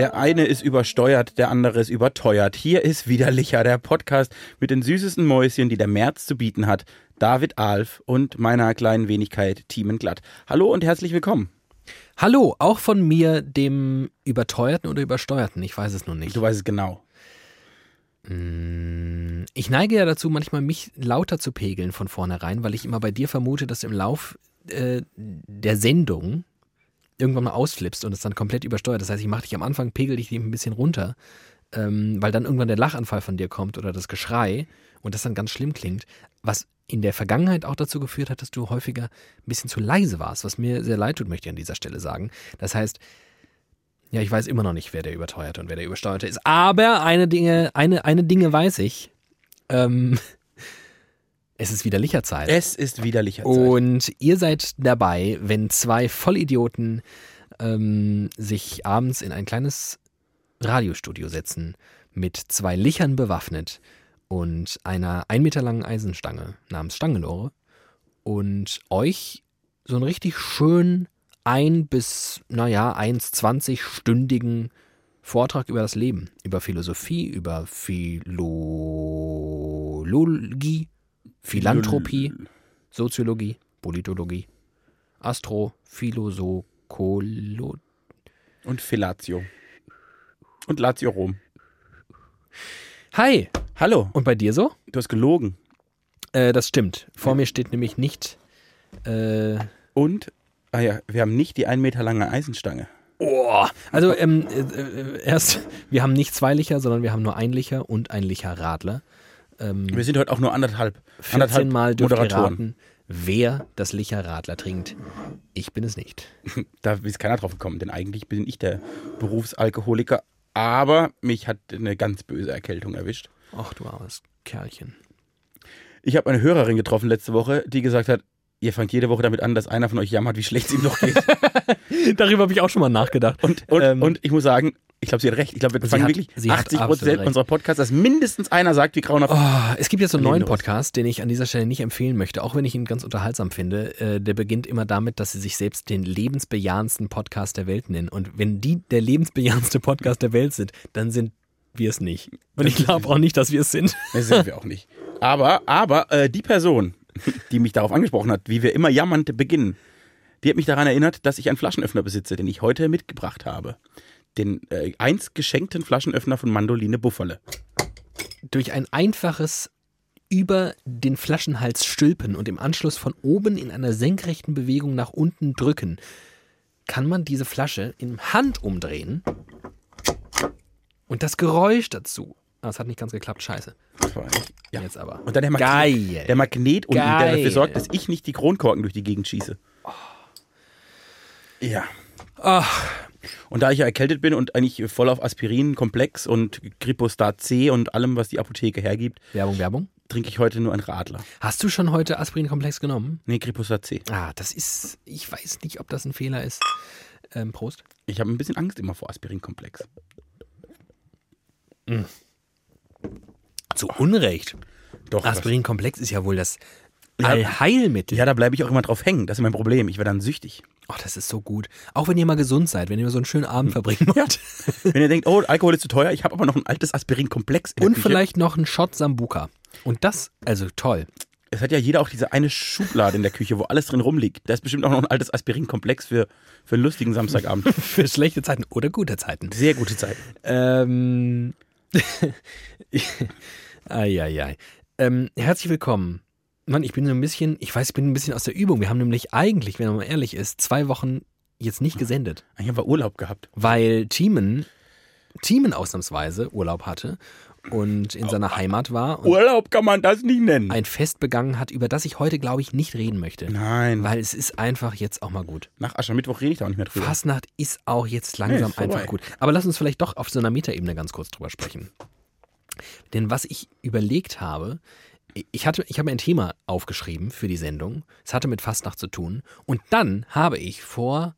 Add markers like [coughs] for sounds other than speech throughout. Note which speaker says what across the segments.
Speaker 1: Der eine ist übersteuert, der andere ist überteuert. Hier ist Widerlicher, der Podcast mit den süßesten Mäuschen, die der März zu bieten hat. David Alf und meiner kleinen Wenigkeit Thiemen Glatt. Hallo und herzlich willkommen.
Speaker 2: Hallo, auch von mir, dem Überteuerten oder Übersteuerten, ich weiß es noch nicht.
Speaker 1: Du weißt es genau.
Speaker 2: Mm, Ich neige ja dazu, manchmal mich lauter zu pegeln von vornherein, weil ich immer bei dir vermute, dass im Lauf äh, der Sendung irgendwann mal ausflippst und es dann komplett übersteuert. Das heißt, ich mache dich am Anfang, pegel dich ein bisschen runter, ähm, weil dann irgendwann der Lachanfall von dir kommt oder das Geschrei und das dann ganz schlimm klingt, was in der Vergangenheit auch dazu geführt hat, dass du häufiger ein bisschen zu leise warst, was mir sehr leid tut, möchte ich an dieser Stelle sagen. Das heißt, ja, ich weiß immer noch nicht, wer der Überteuerte und wer der Übersteuerte ist. Aber eine Dinge, eine, eine Dinge weiß ich. Ähm, es ist wieder Licherzeit.
Speaker 1: Es ist widerlicher Zeit.
Speaker 2: Und ihr seid dabei, wenn zwei Vollidioten ähm, sich abends in ein kleines Radiostudio setzen, mit zwei Lichern bewaffnet und einer ein Meter langen Eisenstange namens Stangenlore und euch so einen richtig schön ein bis, naja, 1,20-stündigen Vortrag über das Leben, über Philosophie, über Philologie, Philanthropie, Soziologie, Politologie, Astro, Philosokolo.
Speaker 1: Und Fellatio. Und Lazio Rom.
Speaker 2: Hi!
Speaker 1: Hallo,
Speaker 2: Und bei dir so?
Speaker 1: du hast gelogen.
Speaker 2: Äh, das stimmt. Vor mir steht nämlich nicht. Äh,
Speaker 1: Und, ah ja, wir haben nicht die ein Meter lange Eisenstange.
Speaker 2: oh, also ähm, äh, äh, erst, wir haben nicht zwei Licher, sondern wir haben nur ein Licher und ein Licher-Radler. Ähm,
Speaker 1: Wir sind heute auch nur anderthalb,
Speaker 2: 14
Speaker 1: anderthalb
Speaker 2: Mal dürft
Speaker 1: Moderatoren.
Speaker 2: raten, wer das Licher-Radler trinkt. Ich bin es nicht. [laughs]
Speaker 1: Da ist keiner drauf gekommen, denn eigentlich bin ich der Berufsalkoholiker. Aber mich hat eine ganz böse Erkältung erwischt.
Speaker 2: Ach du armes Kerlchen.
Speaker 1: Ich habe eine Hörerin getroffen letzte Woche, die gesagt hat, ihr fangt jede Woche damit an, dass einer von euch jammert, wie schlecht es ihm noch geht. [laughs]
Speaker 2: Darüber habe ich auch schon mal nachgedacht.
Speaker 1: Und, und,
Speaker 2: Ähm,
Speaker 1: und ich muss sagen, ich glaube, sie hat recht. Ich glaube, wir fangen wirklich
Speaker 2: sie hat
Speaker 1: 80
Speaker 2: absolut
Speaker 1: Prozent unserer Podcasts, dass mindestens einer sagt, wie grauenhaft.
Speaker 2: Oh, es gibt jetzt so einen neuen. Podcast, den ich an dieser Stelle nicht empfehlen möchte, auch wenn ich ihn ganz unterhaltsam finde. Äh, der beginnt immer damit, dass sie sich selbst den lebensbejahendsten Podcast der Welt nennen. Und wenn die der lebensbejahendste Podcast der Welt sind, dann sind wir es nicht. Und ich glaube auch nicht, dass wir es sind. [laughs]
Speaker 1: Das sind wir auch nicht. Aber, aber äh, die Person, die mich darauf angesprochen hat, wie wir immer jammernd beginnen, die hat mich daran erinnert, dass ich einen Flaschenöffner besitze, den ich heute mitgebracht habe. Den äh, einst geschenkten Flaschenöffner von Mandoline Buffale.
Speaker 2: Durch ein einfaches über den Flaschenhals stülpen und im Anschluss von oben in einer senkrechten Bewegung nach unten drücken, kann man diese Flasche in Hand umdrehen und das Geräusch dazu. Ah, das hat nicht ganz geklappt, scheiße.
Speaker 1: Das war eigentlich- ja.
Speaker 2: Jetzt aber.
Speaker 1: Und dann der Magnet,
Speaker 2: Geil.
Speaker 1: der Magnet unten, der
Speaker 2: Geil.
Speaker 1: dafür sorgt, dass ich nicht die Kronkorken durch die Gegend schieße. Ja.
Speaker 2: Ach,
Speaker 1: Und da ich ja erkältet bin und eigentlich voll auf Aspirin, Komplex und Gripostat C und allem, was die Apotheke hergibt,
Speaker 2: Werbung, Werbung.
Speaker 1: trinke ich heute nur einen Radler.
Speaker 2: Hast du schon heute Aspirinkomplex genommen?
Speaker 1: Nee, Gripostat C.
Speaker 2: Ah, das ist, ich weiß nicht, ob das ein Fehler ist. Ähm, Prost.
Speaker 1: Ich habe ein bisschen Angst immer vor Aspirinkomplex.
Speaker 2: Zu Unrecht.
Speaker 1: Doch.
Speaker 2: Aspirinkomplex ist ja wohl das. Allheilmittel.
Speaker 1: Ja, da bleibe ich auch immer drauf hängen. Das ist mein Problem. Ich werde dann süchtig.
Speaker 2: Ach, das ist so gut. Auch wenn ihr mal gesund seid, wenn ihr so einen schönen Abend verbringen wollt. [laughs]
Speaker 1: Wenn ihr denkt, oh, Alkohol ist zu teuer, ich habe aber noch ein altes Aspirinkomplex.
Speaker 2: Und
Speaker 1: Küche.
Speaker 2: vielleicht noch einen Shot Sambuka. Und das, also toll.
Speaker 1: Es hat ja jeder auch diese eine Schublade in der Küche, wo alles drin rumliegt. Da ist bestimmt auch noch ein altes Aspirinkomplex für, für einen lustigen Samstagabend. [laughs]
Speaker 2: Für schlechte Zeiten oder gute Zeiten.
Speaker 1: Sehr gute Zeit.
Speaker 2: Ähm. [laughs] Eieiei. Ähm, herzlich willkommen. Mann, ich bin so ein bisschen, ich weiß, ich bin ein bisschen aus der Übung. Wir haben nämlich eigentlich, wenn man mal ehrlich ist, zwei Wochen jetzt nicht gesendet.
Speaker 1: Ich habe Urlaub gehabt.
Speaker 2: Weil Thiemen, Thiemen ausnahmsweise Urlaub hatte und in seiner Heimat war und
Speaker 1: Urlaub kann man das nicht nennen.
Speaker 2: ein Fest begangen hat, über das ich heute, glaube ich, nicht reden möchte.
Speaker 1: Nein.
Speaker 2: Weil es ist einfach jetzt auch mal gut.
Speaker 1: Nach Aschermittwoch rede ich da auch nicht mehr drüber.
Speaker 2: Fastnacht ist auch jetzt langsam
Speaker 1: Nee,
Speaker 2: einfach gut. Aber lass uns vielleicht doch auf so einer Metaebene ganz kurz drüber sprechen. Denn was ich überlegt habe, ich hatte, ich habe ein Thema aufgeschrieben für die Sendung. Es hatte mit Fastnacht zu tun. Und dann habe ich vor,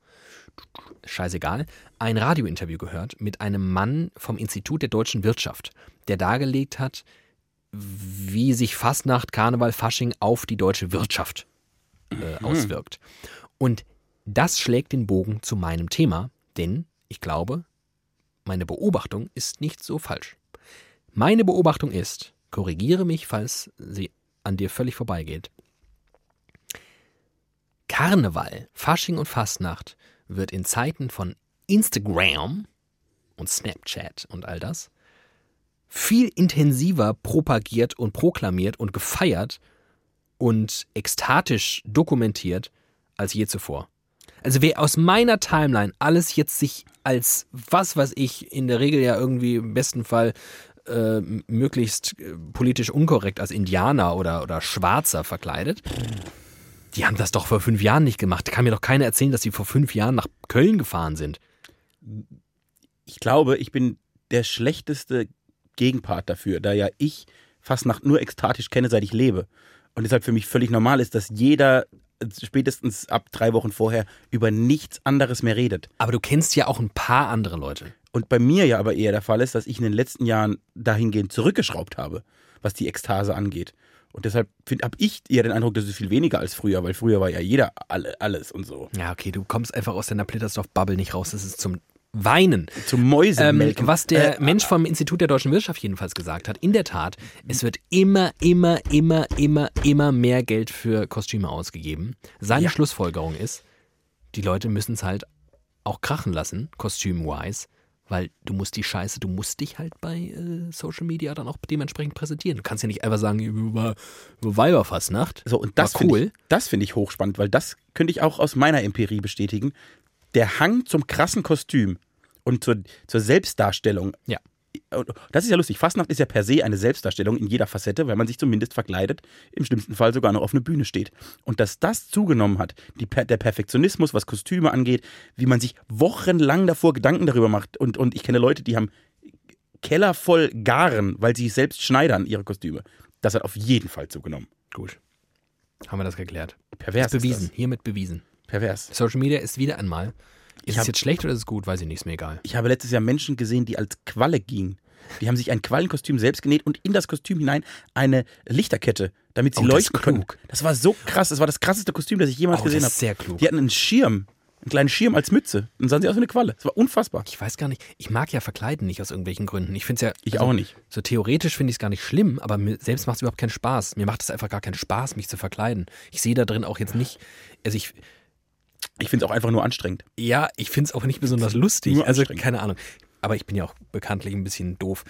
Speaker 2: scheißegal, ein Radiointerview gehört mit einem Mann vom Institut der deutschen Wirtschaft, der dargelegt hat, wie sich Fastnacht, Karneval, Fasching auf die deutsche Wirtschaft äh, auswirkt. Und das schlägt den Bogen zu meinem Thema, denn ich glaube, meine Beobachtung ist nicht so falsch. Meine Beobachtung ist, korrigiere mich, falls sie an dir völlig vorbeigeht. Karneval, Fasching und Fastnacht wird in Zeiten von Instagram und Snapchat und all das viel intensiver propagiert und proklamiert und gefeiert und ekstatisch dokumentiert als je zuvor. Also wer aus meiner Timeline alles jetzt sich als was weiß ich in der Regel ja irgendwie im besten Fall äh, möglichst äh, politisch unkorrekt als Indianer oder, oder Schwarzer verkleidet, die haben das doch vor fünf Jahren nicht gemacht. Kann mir doch keiner erzählen, dass sie vor fünf Jahren nach Köln gefahren sind.
Speaker 1: Ich glaube, ich bin der schlechteste Gegenpart dafür, da ja ich Fastnacht nur ekstatisch kenne, seit ich lebe. Und deshalb für mich völlig normal ist, dass jeder spätestens ab drei Wochen vorher über nichts anderes mehr redet.
Speaker 2: Aber du kennst ja auch ein paar andere Leute.
Speaker 1: Und bei mir ja aber eher der Fall ist, dass ich in den letzten Jahren dahingehend zurückgeschraubt habe, was die Ekstase angeht. Und deshalb habe ich eher den Eindruck, das ist viel weniger als früher, weil früher war ja jeder alle, alles und so.
Speaker 2: Ja, okay, du kommst einfach aus deiner Plittersdorf-Bubble nicht raus. Das ist zum Weinen.
Speaker 1: Zum Mäusemelken.
Speaker 2: Ähm, was der äh, Mensch vom Institut der deutschen Wirtschaft jedenfalls gesagt hat, in der Tat, es wird immer, immer, immer, immer, immer mehr Geld für Kostüme ausgegeben. Seine
Speaker 1: Ja.
Speaker 2: Schlussfolgerung ist, die Leute müssen es halt auch krachen lassen, kostüm-wise, weil du musst die Scheiße, du musst dich halt bei äh, Social Media dann auch dementsprechend präsentieren. Du kannst ja nicht einfach sagen, über, über Weiberfastnacht.
Speaker 1: So, und das
Speaker 2: cool.
Speaker 1: ich, das finde ich hochspannend, weil das könnte ich auch aus meiner Empirie bestätigen. Der Hang zum krassen Kostüm und zur, zur Selbstdarstellung.
Speaker 2: Ja.
Speaker 1: Das ist ja lustig. Fastnacht ist ja per se eine Selbstdarstellung in jeder Facette, weil man sich zumindest verkleidet, im schlimmsten Fall sogar noch auf eine Bühne steht. Und dass das zugenommen hat, die, der Perfektionismus, was Kostüme angeht, wie man sich wochenlang davor Gedanken darüber macht. Und, und ich kenne Leute, die haben Keller voll Garen, weil sie selbst schneidern ihre Kostüme. Das hat auf jeden Fall zugenommen.
Speaker 2: Gut. Haben wir das geklärt.
Speaker 1: Pervers.
Speaker 2: Ist bewiesen, hiermit bewiesen.
Speaker 1: Pervers.
Speaker 2: Social Media ist wieder einmal. Ist es jetzt schlecht oder ist es gut? Weiß ich nicht, ist mir egal.
Speaker 1: Ich habe letztes Jahr Menschen gesehen, die als Qualle gingen. Die haben sich ein Quallenkostüm selbst genäht und in das Kostüm hinein eine Lichterkette, damit sie
Speaker 2: Oh, das
Speaker 1: leuchten können.
Speaker 2: klug.
Speaker 1: Das war so krass. Das war das krasseste Kostüm, das ich jemals
Speaker 2: Oh,
Speaker 1: gesehen
Speaker 2: das
Speaker 1: habe.
Speaker 2: sehr klug.
Speaker 1: Die hatten einen Schirm, einen kleinen Schirm als Mütze. Dann sahen sie aus wie eine Qualle. Das war unfassbar.
Speaker 2: Ich weiß gar nicht, ich mag ja verkleiden nicht aus irgendwelchen Gründen. Ich finde es ja.
Speaker 1: Ich auch nicht.
Speaker 2: So theoretisch finde ich es gar nicht schlimm, aber mir selbst macht es überhaupt keinen Spaß. Mir macht es einfach gar keinen Spaß, mich zu verkleiden. Ich sehe da drin auch jetzt nicht. Also ich,
Speaker 1: Ich finde es auch einfach nur anstrengend.
Speaker 2: ja, ich finde es auch nicht besonders lustig. Also keine Ahnung. Aber ich bin ja auch bekanntlich ein bisschen doof.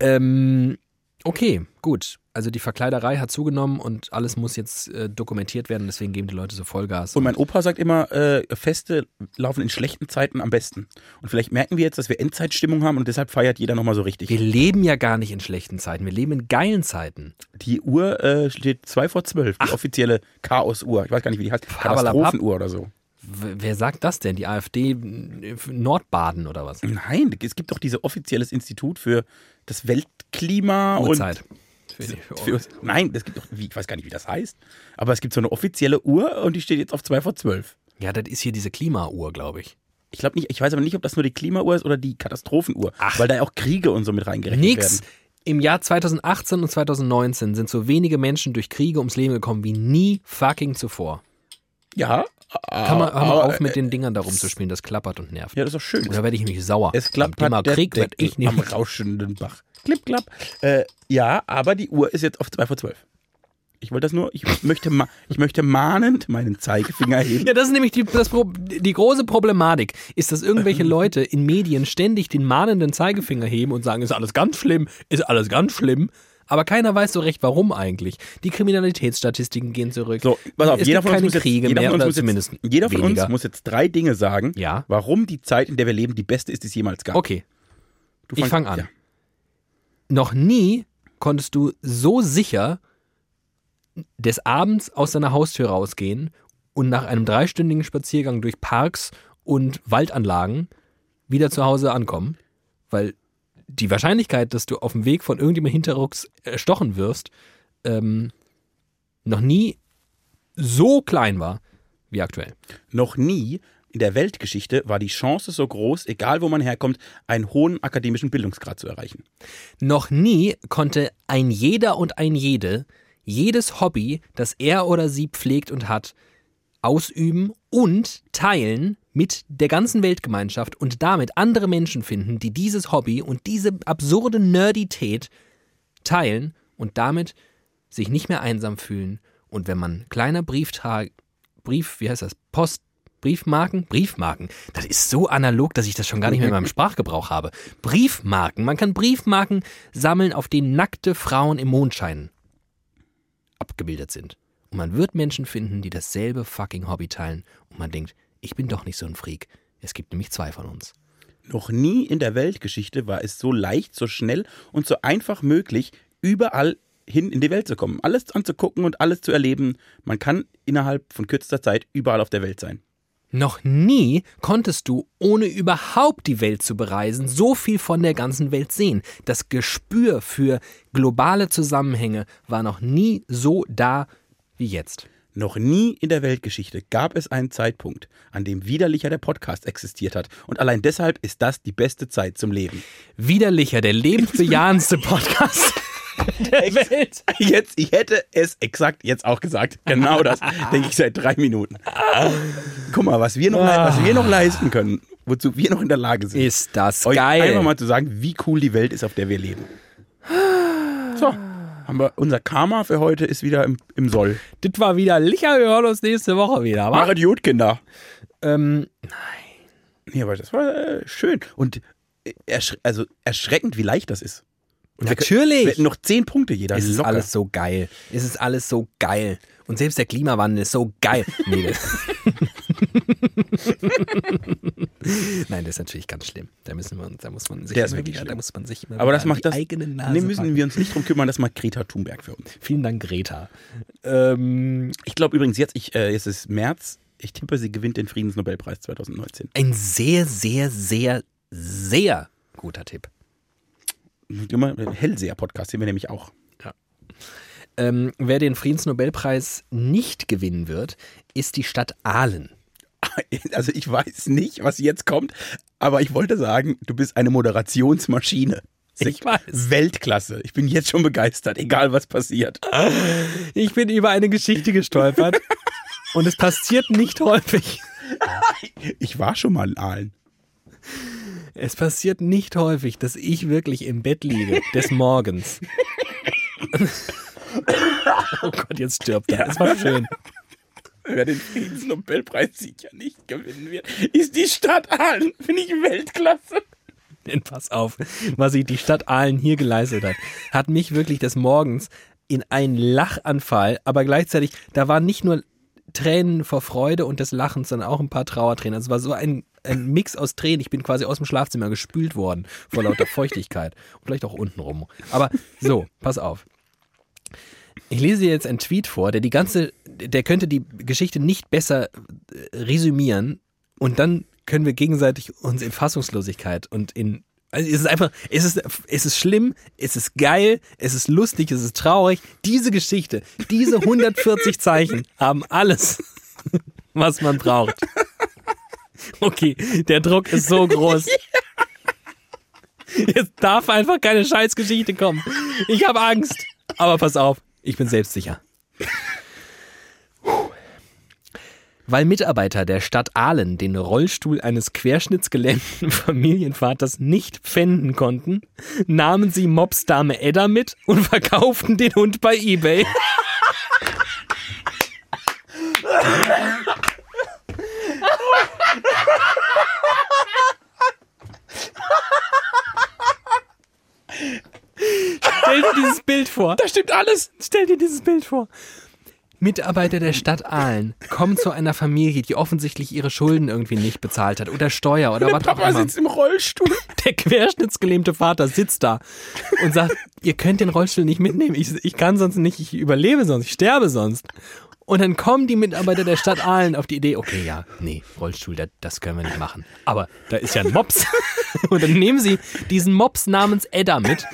Speaker 2: Ähm, okay, gut. Also die Verkleiderei hat zugenommen und alles muss jetzt äh, dokumentiert werden. Deswegen geben die Leute so Vollgas.
Speaker 1: Und mein Opa sagt immer, äh, Feste laufen in schlechten Zeiten am besten. Und vielleicht merken wir jetzt, dass wir Endzeitstimmung haben und deshalb feiert jeder nochmal so richtig.
Speaker 2: Wir leben ja gar nicht in schlechten Zeiten. Wir leben in geilen Zeiten.
Speaker 1: Die Uhr äh, steht zwei vor zwölf, die offizielle Chaos-Uhr. Ich weiß gar nicht, wie die heißt. Katastrophenuhr oder so.
Speaker 2: Wer sagt das denn? Die AfD äh, Nordbaden oder was?
Speaker 1: Nein, es gibt doch dieses offizielles Institut für das Weltklima
Speaker 2: Uhrzeit.
Speaker 1: und für, nein, es gibt doch, ich weiß gar nicht, wie das heißt, aber es gibt so eine offizielle Uhr und die steht jetzt auf zwei vor zwölf.
Speaker 2: Ja, das ist hier diese Klimauhr, glaube ich.
Speaker 1: Ich glaube nicht, ich weiß aber nicht, ob das nur die Klimauhr ist oder die Katastrophenuhr,
Speaker 2: Ach.
Speaker 1: weil da ja auch Kriege und so mit reingerechnet
Speaker 2: Nix.
Speaker 1: werden.
Speaker 2: Im Jahr 2018 und 2019 sind so wenige Menschen durch Kriege ums Leben gekommen wie nie fucking zuvor.
Speaker 1: Ja,
Speaker 2: Kann man, hör mal
Speaker 1: aber,
Speaker 2: auf, mit den Dingern da rumzuspielen, das klappert und nervt.
Speaker 1: Ja, das ist doch schön.
Speaker 2: Da werde ich nämlich sauer.
Speaker 1: Es klappt
Speaker 2: Thema
Speaker 1: der
Speaker 2: Krieg werd
Speaker 1: Deckel
Speaker 2: ich
Speaker 1: am
Speaker 2: nämlich.
Speaker 1: rauschenden Bach. Klipp, klapp. Äh, ja, aber die Uhr ist jetzt auf zwei vor zwölf. Ich wollte das nur, ich möchte, ma ich möchte mahnend meinen Zeigefinger heben. [laughs]
Speaker 2: Ja, das ist nämlich die, das, die große Problematik, ist, dass irgendwelche [laughs] Leute in Medien ständig den mahnenden Zeigefinger heben und sagen, ist alles ganz schlimm, ist alles ganz schlimm. Aber keiner weiß so recht, warum eigentlich. Die Kriminalitätsstatistiken gehen zurück.
Speaker 1: So, pass auf,
Speaker 2: es
Speaker 1: jeder von uns
Speaker 2: keine
Speaker 1: muss jetzt,
Speaker 2: Kriege
Speaker 1: jeder
Speaker 2: mehr
Speaker 1: von uns muss jetzt, jeder von
Speaker 2: weniger.
Speaker 1: uns muss jetzt drei Dinge sagen,
Speaker 2: Ja.
Speaker 1: warum die Zeit, in der wir leben, die beste ist, die es jemals gab.
Speaker 2: Okay,
Speaker 1: Du
Speaker 2: ich
Speaker 1: fang-
Speaker 2: fange an.
Speaker 1: Ja.
Speaker 2: noch nie konntest du so sicher des Abends aus deiner Haustür rausgehen und nach einem dreistündigen Spaziergang durch Parks und Waldanlagen wieder zu Hause ankommen, weil die Wahrscheinlichkeit, dass du auf dem Weg von irgendjemandem hinterrucks erstochen wirst, ähm, noch nie so klein war wie aktuell.
Speaker 1: Noch nie in der Weltgeschichte war die Chance so groß, egal wo man herkommt, einen hohen akademischen Bildungsgrad zu erreichen.
Speaker 2: Noch nie konnte ein jeder und ein jede jedes Hobby, das er oder sie pflegt und hat, ausüben und teilen mit der ganzen Weltgemeinschaft und damit andere Menschen finden, die dieses Hobby und diese absurde Nerdität teilen und damit sich nicht mehr einsam fühlen. Und wenn man kleiner Brieftag, Brief, wie heißt das? Post, Briefmarken? Briefmarken. Das ist so analog, dass ich das schon gar nicht mehr in meinem [laughs] Sprachgebrauch habe. Briefmarken. Man kann Briefmarken sammeln, auf denen nackte Frauen im Mondschein abgebildet sind. Und man wird Menschen finden, die dasselbe fucking Hobby teilen. Und man denkt, ich bin doch nicht so ein Freak. Es gibt nämlich zwei von uns.
Speaker 1: Noch nie in der Weltgeschichte war es so leicht, so schnell und so einfach möglich, überall hin in die Welt zu kommen. Alles anzugucken und alles zu erleben. Man kann innerhalb von kürzester Zeit überall auf der Welt sein.
Speaker 2: Noch nie konntest du, ohne überhaupt die Welt zu bereisen, so viel von der ganzen Welt sehen. Das Gespür für globale Zusammenhänge war noch nie so da wie jetzt.
Speaker 1: Noch nie in der Weltgeschichte gab es einen Zeitpunkt, an dem widerlicher der Podcast existiert hat. Und allein deshalb ist das die beste Zeit zum Leben.
Speaker 2: Widerlicher, der lebensbejahendste Podcast der Welt.
Speaker 1: Jetzt, ich hätte es exakt jetzt auch gesagt. Genau das denke ich seit drei Minuten. Guck mal, was wir noch, was wir noch leisten können, wozu wir noch in der Lage sind.
Speaker 2: Ist das
Speaker 1: euch
Speaker 2: geil.
Speaker 1: einfach mal zu sagen, wie cool die Welt ist, auf der wir leben. Haben wir unser Karma für heute ist wieder im, im Soll.
Speaker 2: Das war wieder Licher, wir hören uns nächste Woche wieder. wa?
Speaker 1: Machet gut, Kinder.
Speaker 2: Ähm,
Speaker 1: Nee, aber das war äh, schön. Und äh, ersch also erschreckend, wie leicht das ist. Und wir-
Speaker 2: Natürlich.
Speaker 1: Wir hätten noch zehn Punkte jeder.
Speaker 2: es ist
Speaker 1: locker.
Speaker 2: alles so geil. Es ist alles so geil. Und selbst der Klimawandel ist so geil. Nee, [laughs] [laughs] Nein, das ist natürlich ganz schlimm. Da müssen wir uns, da muss man sich
Speaker 1: Der
Speaker 2: immer
Speaker 1: wirklich
Speaker 2: wieder, da muss man sich immer
Speaker 1: Aber das macht das.
Speaker 2: eigene Nase
Speaker 1: Nee, müssen
Speaker 2: packen.
Speaker 1: wir uns nicht drum kümmern, das macht Greta Thunberg für uns.
Speaker 2: Vielen Dank, Greta. Ähm,
Speaker 1: Ich glaube übrigens jetzt, ich, äh, es ist März, ich tippe, sie gewinnt den Friedensnobelpreis 2019.
Speaker 2: ein sehr, sehr, sehr, sehr guter Tipp.
Speaker 1: Immer Hellseher-Podcast, den wir nämlich auch.
Speaker 2: Ähm, wer den Friedensnobelpreis nicht gewinnen wird, ist die Stadt Aalen. [laughs]
Speaker 1: Also ich weiß nicht, was jetzt kommt, aber ich wollte sagen, du bist eine Moderationsmaschine.
Speaker 2: Ich weiß.
Speaker 1: Weltklasse. Ich bin jetzt schon begeistert, egal was passiert.
Speaker 2: Ich bin über eine Geschichte gestolpert [laughs] und es passiert nicht häufig.
Speaker 1: Ich war schon mal in Aalen.
Speaker 2: Es passiert nicht häufig, dass ich wirklich im Bett liege des Morgens. [laughs] oh Gott, jetzt stirbt er. Das war schön.
Speaker 1: Wer den Friedensnobelpreis sicher nicht gewinnen wird, ist die Stadt Aalen. Finde ich Weltklasse.
Speaker 2: Denn pass auf, was sich die Stadt Aalen hier geleistet hat, hat mich wirklich des Morgens in einen Lachanfall, aber gleichzeitig, da waren nicht nur Tränen vor Freude und des Lachens, sondern auch ein paar Trauertränen. Es war so ein, ein Mix aus Tränen. Ich bin quasi aus dem Schlafzimmer gespült worden vor lauter Feuchtigkeit. Und vielleicht auch unten rum. Aber so, pass auf. Ich lese dir jetzt einen Tweet vor, der die ganze, der könnte die Geschichte nicht besser äh, resümieren und dann können wir gegenseitig uns in Fassungslosigkeit und in also es ist einfach, es ist, es ist schlimm, es ist geil, es ist lustig, es ist traurig. Diese Geschichte, diese 140 [laughs] Zeichen haben alles, was man braucht. Okay, der Druck ist so groß. [laughs] Jetzt darf einfach keine Scheißgeschichte kommen. Ich habe Angst. Aber pass auf, ich bin selbstsicher. Weil Mitarbeiter der Stadt Aalen den Rollstuhl eines querschnittsgelähmten [laughs] Familienvaters nicht pfänden konnten, nahmen sie Mobsdame Edda mit und [laughs] verkauften den Hund bei eBay. Stell dir dieses Bild vor.
Speaker 1: Da stimmt alles.
Speaker 2: Stell dir dieses Bild vor. Mitarbeiter der Stadt Aalen kommen zu einer Familie, die offensichtlich ihre Schulden irgendwie nicht bezahlt hat oder Steuer oder
Speaker 1: Der
Speaker 2: was auch
Speaker 1: Papa
Speaker 2: immer.
Speaker 1: sitzt im Rollstuhl. [laughs]
Speaker 2: Der querschnittsgelähmte Vater sitzt da und sagt, ihr könnt den Rollstuhl nicht mitnehmen, ich, ich kann sonst nicht, ich überlebe sonst, ich sterbe sonst. Und dann kommen die Mitarbeiter der Stadt Aalen auf die Idee, okay, ja, nee, Rollstuhl, das, das können wir nicht machen. Aber da ist ja ein Mops. [laughs] Und dann nehmen sie diesen Mops namens Edda mit.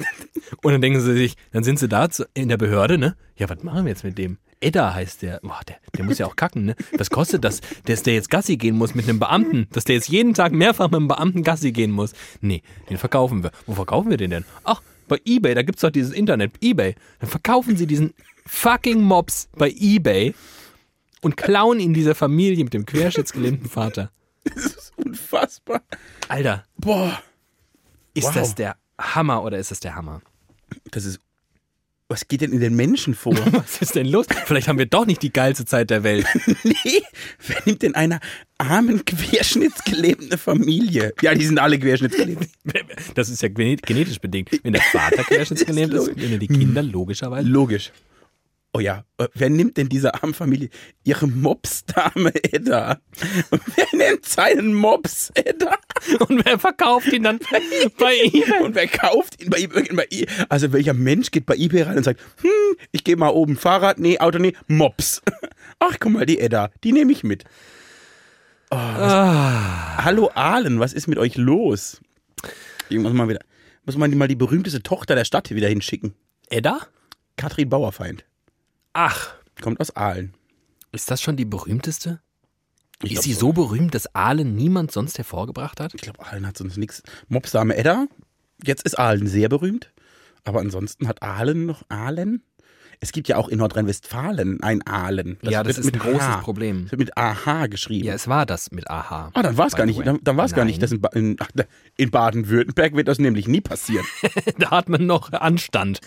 Speaker 2: Und dann denken sie sich, dann sind sie da in der Behörde, ne? Ja, was machen wir jetzt mit dem? Edda heißt der. Boah, der, der muss ja auch kacken, ne? Was kostet das, dass der jetzt Gassi gehen muss mit einem Beamten? Dass der jetzt jeden Tag mehrfach mit einem Beamten Gassi gehen muss? Nee, den verkaufen wir. Wo verkaufen wir den denn? Ach, bei Ebay, da gibt's doch dieses Internet, Ebay. Dann verkaufen sie diesen fucking Mops bei Ebay und klauen in dieser Familie mit dem querschnittsgelähmten Vater.
Speaker 1: Das ist unfassbar.
Speaker 2: Alter,
Speaker 1: Boah,
Speaker 2: ist
Speaker 1: Wow.
Speaker 2: das der Hammer oder ist das der Hammer?
Speaker 1: das ist. Was geht denn in den Menschen vor? [laughs]
Speaker 2: Was ist denn los? Vielleicht haben wir doch nicht die geilste Zeit der Welt. [laughs]
Speaker 1: nee, wer nimmt denn einer armen, querschnittsgelähmten Familie? Ja, die sind alle querschnittsgelähmt.
Speaker 2: Das ist ja gene- genetisch bedingt. Wenn der Vater [laughs] querschnittsgelähmt ist,
Speaker 1: logisch.
Speaker 2: sind die Kinder logischerweise.
Speaker 1: Logisch. Oh ja, äh, wer nimmt denn dieser armen Familie ihre Mopsdame Edda? Wer nennt seinen Mops Edda?
Speaker 2: Und wer verkauft ihn dann bei [laughs] eBay?
Speaker 1: Und wer kauft ihn bei eBay? Also welcher Mensch geht bei eBay rein und sagt, hm, ich gehe mal oben Fahrrad, nee, Auto, nee, Mops. [laughs] Ach, guck mal, die Edda, die nehme ich mit. Oh, was, Hallo Ahlen, was ist mit euch los? Ich muss mal wieder, muss man mal die berühmteste Tochter der Stadt wieder hinschicken.
Speaker 2: Edda?
Speaker 1: Katrin Bauerfeind.
Speaker 2: Ach,
Speaker 1: Kommt aus Aalen.
Speaker 2: ist das schon die berühmteste?
Speaker 1: Ich
Speaker 2: ist sie so berühmt, dass Ahlen niemand sonst hervorgebracht hat?
Speaker 1: Ich glaube, Aalen hat sonst nichts. Mopsdame Edda. Jetzt ist Aalen sehr berühmt. Aber ansonsten hat Aalen noch Aalen. Es gibt ja auch in Nordrhein-Westfalen ein Aalen.
Speaker 2: ja, das ist ein großes
Speaker 1: H.
Speaker 2: Problem.
Speaker 1: Das wird mit AH geschrieben.
Speaker 2: Ja, es war das mit AHA.
Speaker 1: Ah, dann war es gar nicht. Dann, dann war es gar nicht. Das in, Ba- in, in Baden-Württemberg wird das nämlich nie passieren. [laughs]
Speaker 2: da hat man noch Anstand.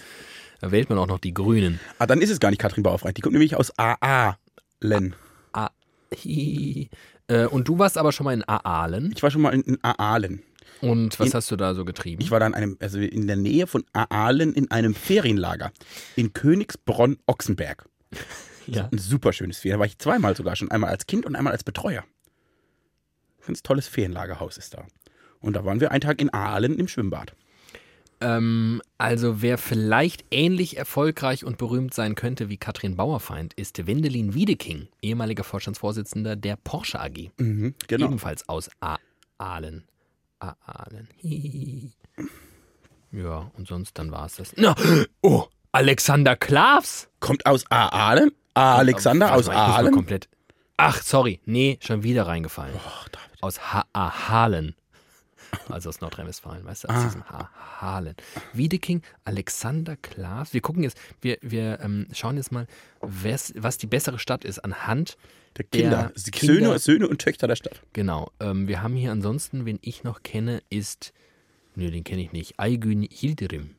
Speaker 2: Da wählt man auch noch die Grünen.
Speaker 1: ah, dann ist es gar nicht Katrin Bauerfeind. Die kommt nämlich aus Aalen.
Speaker 2: Ah, hi. Äh, und du warst aber schon mal in Aalen.
Speaker 1: Ich war schon mal in, in Aalen.
Speaker 2: Und was
Speaker 1: In-
Speaker 2: hast du da so getrieben?
Speaker 1: Ich war da in einem, also in der Nähe von Aalen in einem Ferienlager in Königsbronn-Ochsenberg.
Speaker 2: ja.
Speaker 1: Ein super schönes Ferien. Da war ich zweimal sogar schon. Einmal als Kind und einmal als Betreuer. Ganz tolles Ferienlagerhaus ist da. Und da waren wir einen Tag in Aalen im Schwimmbad.
Speaker 2: Ähm, also wer vielleicht ähnlich erfolgreich und berühmt sein könnte wie Katrin Bauerfeind, ist Wendelin Wiedeking, ehemaliger Vorstandsvorsitzender der Porsche AG.
Speaker 1: Mhm, genau.
Speaker 2: Ebenfalls aus Aalen. Aalen. Ja, und sonst dann war es das. Na, oh, Alexander Klavs.
Speaker 1: Kommt aus Aalen? Alexander aus Aalen?
Speaker 2: Komplett. Ach, sorry. Nee, schon wieder reingefallen.
Speaker 1: David.
Speaker 2: Aus ha Ahalen. Also aus Nordrhein-Westfalen, weißt du, aus
Speaker 1: Ah.
Speaker 2: diesem ha Halen. Wiedeking, Alexander Klaas. Wir gucken jetzt, wir, wir ähm, schauen jetzt mal, wes, was die bessere Stadt ist anhand
Speaker 1: Der Kinder.
Speaker 2: der
Speaker 1: Söhne,
Speaker 2: Kinder-
Speaker 1: Söhne und Töchter der Stadt.
Speaker 2: Genau. Ähm, wir haben hier ansonsten, wen ich noch kenne, ist, nö, den kenne ich nicht, Aygün Yildirim,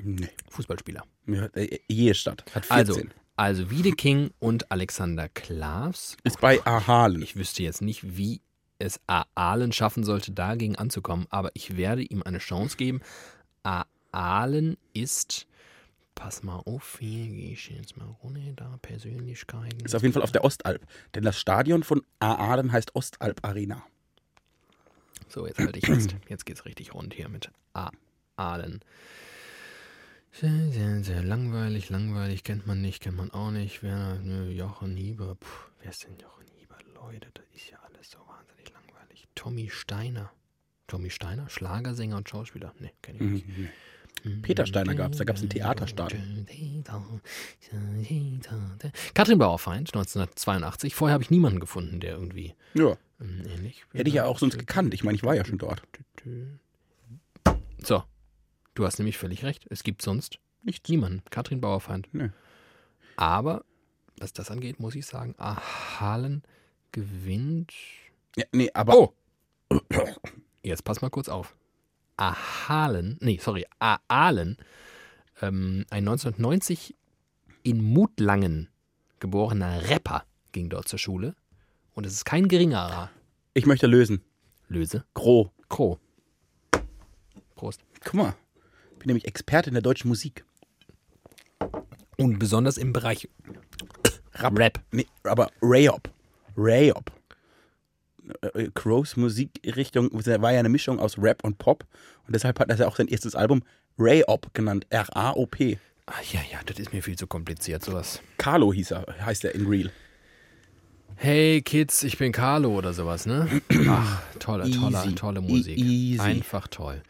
Speaker 1: Nee.
Speaker 2: Fußballspieler.
Speaker 1: Ja, äh, Jede Stadt. Hat 14.
Speaker 2: Also, also Wiedeking und Alexander Klaas.
Speaker 1: ist bei Ahalen.
Speaker 2: Ich wüsste jetzt nicht, wie es Aalen schaffen sollte, dagegen anzukommen, aber ich werde ihm eine Chance geben. Aalen ist, pass mal auf, hier gehe ich jetzt mal runter, da Persönlichkeiten.
Speaker 1: Ist auf jeden Fall auf der Ostalb. Denn das Stadion von Aalen heißt Ostalb Arena.
Speaker 2: So, jetzt halte ich fest. Jetzt geht's richtig rund hier mit Aalen. Sehr, sehr, sehr langweilig, langweilig, kennt man nicht, kennt man auch nicht. Wer, nö, Jochen Hieber, puh, wer ist denn Jochen Hieber? Leute, das ist ja alles so wahnsinnig langweilig. Tommy Steiner. Tommy Steiner, Schlagersänger und Schauspieler. Nee, kenne ich nicht.
Speaker 1: Mhm. Peter Steiner gab's, da gab's einen Theaterstart.
Speaker 2: Katrin Bauerfeind, 1982. Vorher habe ich niemanden gefunden, der irgendwie
Speaker 1: Ja.
Speaker 2: ähm, ähnlich.
Speaker 1: Hätte ich ja auch sonst gekannt. Ich meine, ich war ja schon dort.
Speaker 2: So, du hast nämlich völlig recht. Es gibt sonst
Speaker 1: Nichts.
Speaker 2: niemanden. Katrin Bauerfeind.
Speaker 1: Nö.
Speaker 2: Aber, was das angeht, muss ich sagen, Ahalen gewinnt.
Speaker 1: Ja, nee, aber.
Speaker 2: Oh! Jetzt pass mal kurz auf. Ahalen, nee, sorry, Aalen, ähm, ein 1990 in Mutlangen geborener Rapper ging dort zur Schule. Und es ist kein geringerer
Speaker 1: Ich möchte lösen.
Speaker 2: Löse.
Speaker 1: Gro.
Speaker 2: Kro. Prost.
Speaker 1: Guck mal. Ich bin nämlich Experte in der deutschen Musik.
Speaker 2: Und besonders im Bereich [coughs] Rap.
Speaker 1: Nee, aber Rayop. Rayop. Äh, Crows Musikrichtung war ja eine Mischung aus Rap und Pop. Und deshalb hat er auch sein erstes Album Rayop genannt. R-A-O-P.
Speaker 2: Ah, ja, ja, das ist mir viel zu kompliziert, sowas.
Speaker 1: Carlo hieß er, heißt er in Real.
Speaker 2: Hey Kids, ich bin Carlo oder sowas, ne? [clears throat] Ach, tolle, tolle, tolle Musik.
Speaker 1: Easy.
Speaker 2: Einfach toll.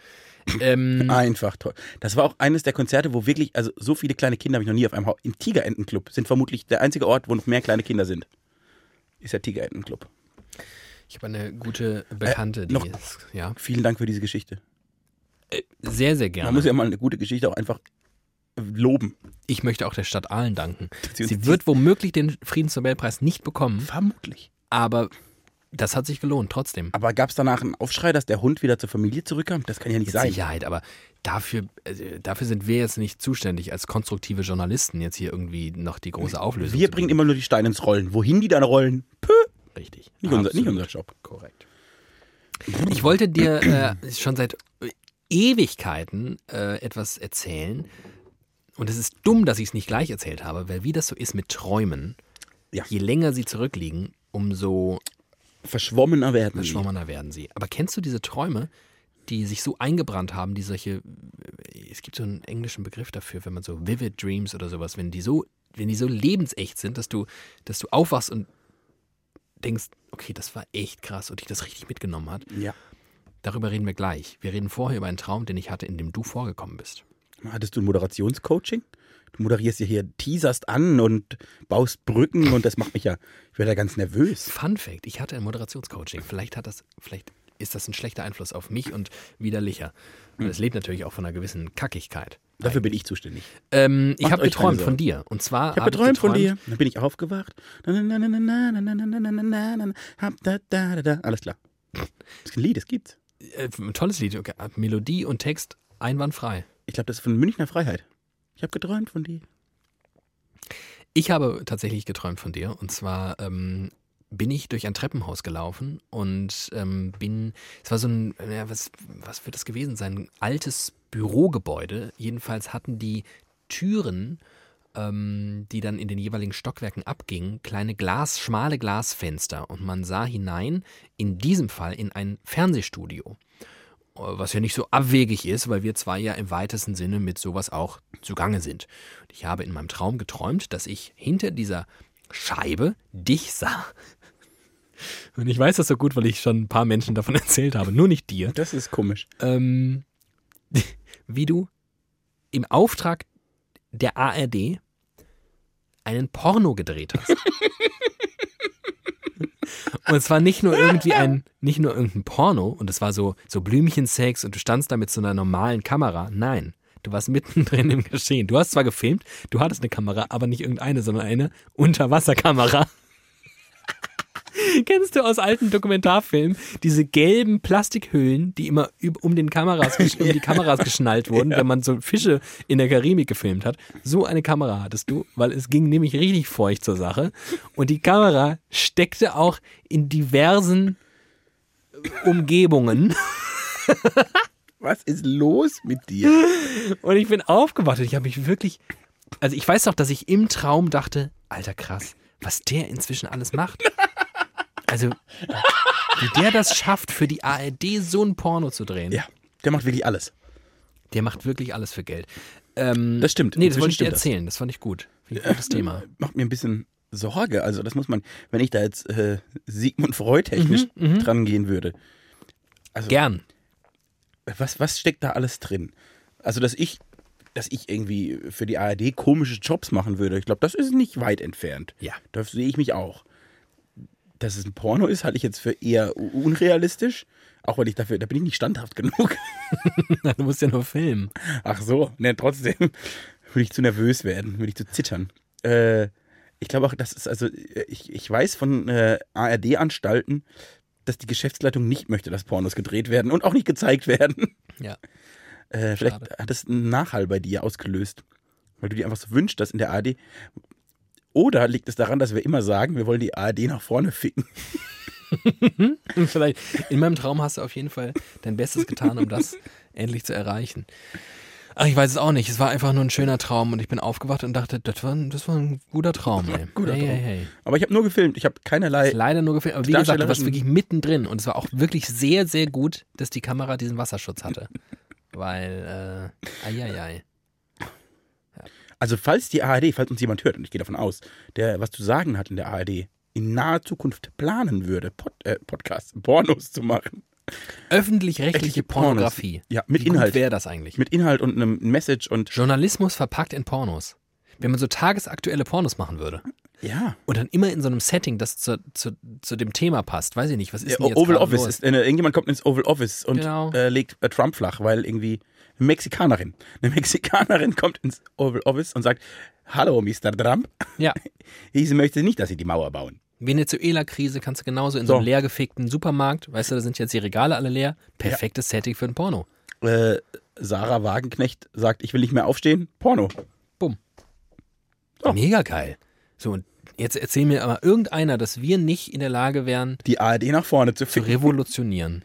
Speaker 2: Ähm, [clears throat]
Speaker 1: Einfach toll. Das war auch eines der Konzerte, wo wirklich, also so viele kleine Kinder habe ich noch nie auf einem Haus. Im Tigerentenclub sind vermutlich der einzige Ort, wo noch mehr kleine Kinder sind. Ist der Tigerentenclub.
Speaker 2: Ich habe eine gute Bekannte, die
Speaker 1: noch-
Speaker 2: ist, ja,
Speaker 1: Vielen Dank für diese Geschichte.
Speaker 2: sehr, sehr gerne.
Speaker 1: Man muss ja mal eine gute Geschichte auch einfach loben.
Speaker 2: Ich möchte auch der Stadt Aalen danken.
Speaker 1: Sie
Speaker 2: wird womöglich den Friedensnobelpreis nicht bekommen,
Speaker 1: Vermutlich.
Speaker 2: aber das hat sich gelohnt, trotzdem.
Speaker 1: Aber gab es danach einen Aufschrei, dass der Hund wieder zur Familie zurückkam? Das kann ja nicht
Speaker 2: Mit
Speaker 1: sein.
Speaker 2: Sicherheit, aber dafür, äh, dafür sind wir jetzt nicht zuständig als konstruktive Journalisten, jetzt hier irgendwie noch die große Auflösung
Speaker 1: Wir bringen immer nur die Steine ins Rollen. Wohin die dann rollen? Pö.
Speaker 2: Richtig.
Speaker 1: Nicht, unser, nicht unser Job.
Speaker 2: Korrekt. Ich wollte dir äh, schon seit Ewigkeiten äh, etwas erzählen. Und es ist dumm, dass ich es nicht gleich erzählt habe, weil wie das so ist mit Träumen,
Speaker 1: Ja.
Speaker 2: je länger sie zurückliegen, umso
Speaker 1: Verschwommener werden sie.
Speaker 2: verschwommener werden sie. Aber kennst du diese Träume, die sich so eingebrannt haben, die solche, es gibt so einen englischen Begriff dafür, wenn man so vivid dreams oder sowas, wenn die so, wenn die so lebensecht sind, dass du, dass du aufwachst und denkst, okay, das war echt krass und dich das richtig mitgenommen hat.
Speaker 1: Ja.
Speaker 2: Darüber reden wir gleich. Wir reden vorher über einen Traum, den ich hatte, in dem du vorgekommen bist.
Speaker 1: Hattest du ein Moderationscoaching? Du moderierst ja hier, teaserst an und baust Brücken und das macht mich ja, ich werde da ganz nervös.
Speaker 2: Fun Fact, ich hatte ein Moderationscoaching. Vielleicht hat das, vielleicht ist das ein schlechter Einfluss auf mich und widerlicher. Und es lebt natürlich auch von einer gewissen Kackigkeit.
Speaker 1: Dafür bin ich zuständig.
Speaker 2: Ähm, ich habe geträumt von dir. Und zwar.
Speaker 1: Ich habe
Speaker 2: hab
Speaker 1: geträumt,
Speaker 2: geträumt, von
Speaker 1: dir. Dann bin ich aufgewacht. Alles klar. Das ist ein Lied, das gibt's.
Speaker 2: Äh, ein tolles Lied. Okay. Melodie und Text einwandfrei.
Speaker 1: Ich glaube, das ist von Münchner Freiheit. Ich habe geträumt von dir.
Speaker 2: Ich habe tatsächlich geträumt von dir. Und zwar ähm, bin ich durch ein Treppenhaus gelaufen und ähm, bin. Es war so ein. Ja, was, was wird das gewesen sein? Ein altes Bürogebäude. Jedenfalls hatten die Türen, ähm, die dann in den jeweiligen Stockwerken abgingen, kleine Glas, schmale Glasfenster. Und man sah hinein, in diesem Fall in ein Fernsehstudio. Äh, Was ja nicht so abwegig ist, weil wir zwei ja im weitesten Sinne mit sowas auch zugange sind. Und ich habe in meinem Traum geträumt, dass ich hinter dieser Scheibe dich sah. [laughs] Und ich weiß das so gut, weil ich schon ein paar Menschen davon [laughs] erzählt habe, nur nicht dir.
Speaker 1: Das ist komisch.
Speaker 2: Ähm, [laughs] wie du im Auftrag der ARD einen Porno gedreht hast. [laughs] Und zwar nicht nur irgendwie ein, nicht nur irgendein Porno und es war so, so Blümchensex und du standst da mit so einer normalen Kamera. Nein, du warst mittendrin im Geschehen. Du hast zwar gefilmt, du hattest eine Kamera, aber nicht irgendeine, sondern eine Unterwasserkamera. [laughs] Kennst du aus alten Dokumentarfilmen diese gelben Plastikhüllen, die immer um, den Kameras, um die [laughs] Kameras geschnallt wurden, wenn man so Fische in der Karibik gefilmt hat? So eine Kamera hattest du, weil es ging nämlich richtig feucht zur Sache. Und die Kamera steckte auch in diversen Umgebungen. [laughs]
Speaker 1: Was ist los mit dir?
Speaker 2: Und ich bin aufgewacht und ich habe mich wirklich. Also ich weiß doch, dass ich im Traum dachte, alter krass, was der inzwischen alles macht. Also, wie der das schafft, für die ARD so ein Porno zu drehen.
Speaker 1: Ja, der macht wirklich alles.
Speaker 2: Der macht wirklich alles für Geld. Ähm,
Speaker 1: Das stimmt.
Speaker 2: Nee, das wollte ich dir
Speaker 1: stimmt das.
Speaker 2: erzählen. Das fand ich gut. Finde ich ein gutes Thema.
Speaker 1: Macht mir ein bisschen Sorge. Also, das muss man, wenn ich da jetzt äh, Sigmund Freud technisch
Speaker 2: Mhm,
Speaker 1: dran gehen würde. Also,
Speaker 2: Gern.
Speaker 1: was, was steckt da alles drin? Also, dass ich, dass ich irgendwie für die ARD komische Jobs machen würde, ich glaube, das ist nicht weit entfernt.
Speaker 2: Ja.
Speaker 1: Da sehe ich mich auch. Dass es ein Porno ist, halte ich jetzt für eher unrealistisch. Auch weil ich dafür, da bin ich nicht standhaft genug. [laughs]
Speaker 2: Du musst ja nur filmen.
Speaker 1: Ach so, ne, trotzdem würde ich zu nervös werden, würde ich zu zittern. Äh, ich glaube auch, das ist also, ich, ich weiß von äh, ARD-Anstalten, dass die Geschäftsleitung nicht möchte, dass Pornos gedreht werden und auch nicht gezeigt werden.
Speaker 2: Ja.
Speaker 1: Äh, vielleicht hat es einen Nachhall bei dir ausgelöst, weil du dir einfach so wünschst, dass in der ARD. Oder liegt es daran, dass wir immer sagen, wir wollen die ARD nach vorne ficken? [laughs]
Speaker 2: Vielleicht, in meinem Traum hast du auf jeden Fall dein Bestes getan, um das endlich zu erreichen. Ach, ich weiß es auch nicht. Es war einfach nur ein schöner Traum und ich bin aufgewacht und dachte, das war, das war ein guter Traum. Ey.
Speaker 1: Guter
Speaker 2: hey,
Speaker 1: Traum.
Speaker 2: hey, hey.
Speaker 1: Aber ich habe nur gefilmt, ich habe keinerlei.
Speaker 2: Leider nur gefilmt. Aber wie gesagt, du warst wirklich mittendrin und es war auch wirklich sehr, sehr gut, dass die Kamera diesen Wasserschutz hatte. Weil, äh, ai, ai, ai.
Speaker 1: Also, falls die ARD, falls uns jemand hört, und ich gehe davon aus, der was zu sagen hat in der ARD, in naher Zukunft planen würde, Pod, äh, Podcasts, Pornos zu machen.
Speaker 2: Öffentlich-rechtliche. Pornografie.
Speaker 1: Ja, mit
Speaker 2: Wie
Speaker 1: Inhalt.
Speaker 2: wäre das eigentlich?
Speaker 1: Mit Inhalt und einem Message und.
Speaker 2: Journalismus verpackt in Pornos. Wenn man so tagesaktuelle Pornos machen würde
Speaker 1: Ja.
Speaker 2: und dann immer in so einem Setting, das zu, zu, zu dem Thema passt, weiß ich nicht, was ist
Speaker 1: Der
Speaker 2: denn jetzt
Speaker 1: Oval Office ist, äh, irgendjemand kommt ins Oval Office und
Speaker 2: Genau.
Speaker 1: äh, legt äh, Trump flach, weil irgendwie Eine Mexikanerin. Eine Mexikanerin kommt ins Oval Office und sagt, hallo, Mr. Trump.
Speaker 2: Ja. [laughs]
Speaker 1: Ich möchte nicht, dass Sie die Mauer bauen.
Speaker 2: Venezuela-Krise kannst du genauso in so,
Speaker 1: So.
Speaker 2: einem leergefegten Supermarkt, weißt du, da sind jetzt die Regale alle leer. Perfektes Setting für ein Porno.
Speaker 1: Äh, Sarah Wagenknecht sagt, ich will nicht mehr aufstehen. Porno.
Speaker 2: Bumm.
Speaker 1: Oh.
Speaker 2: Mega geil. So, und jetzt erzähl mir aber irgendeiner, dass wir nicht in der Lage wären,
Speaker 1: Die ARD nach vorne zu
Speaker 2: zu revolutionieren.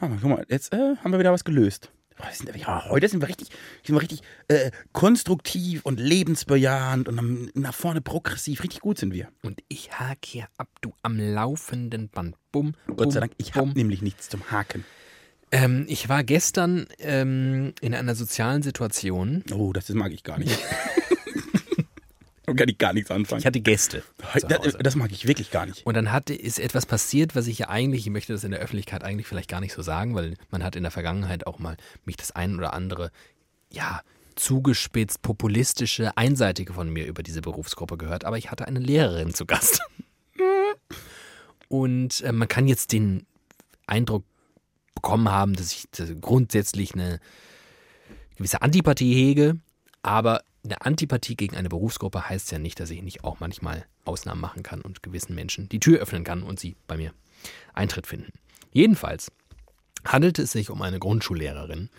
Speaker 1: Guck mal, guck mal, jetzt äh, haben wir wieder was gelöst. Oh, Ja, heute sind wir richtig, sind wir richtig äh, konstruktiv und lebensbejahend und nach vorne progressiv. Richtig gut sind wir.
Speaker 2: Und ich hake hier ab, du am laufenden Band. Bumm.
Speaker 1: Gott sei Dank, ich habe nämlich nichts zum Haken.
Speaker 2: Ähm, ich war gestern ähm, in einer sozialen Situation.
Speaker 1: Oh, das mag ich gar nicht. [laughs] da kann ich gar nichts anfangen.
Speaker 2: Ich hatte Gäste.
Speaker 1: das, das mag ich wirklich gar nicht.
Speaker 2: Und dann hatte, ist etwas passiert, was ich ja eigentlich, ich möchte das in der Öffentlichkeit eigentlich vielleicht gar nicht so sagen, weil man hat in der Vergangenheit auch mal mich das ein oder andere, ja, zugespitzt, populistische, einseitige von mir über diese Berufsgruppe gehört. Aber ich hatte eine Lehrerin zu Gast. Und äh, man kann jetzt den Eindruck bekommen haben, dass ich grundsätzlich eine gewisse Antipathie hege, aber eine Antipathie gegen eine Berufsgruppe heißt ja nicht, dass ich nicht auch manchmal Ausnahmen machen kann und gewissen Menschen die Tür öffnen kann und sie bei mir Eintritt finden. Jedenfalls handelte es sich um eine Grundschullehrerin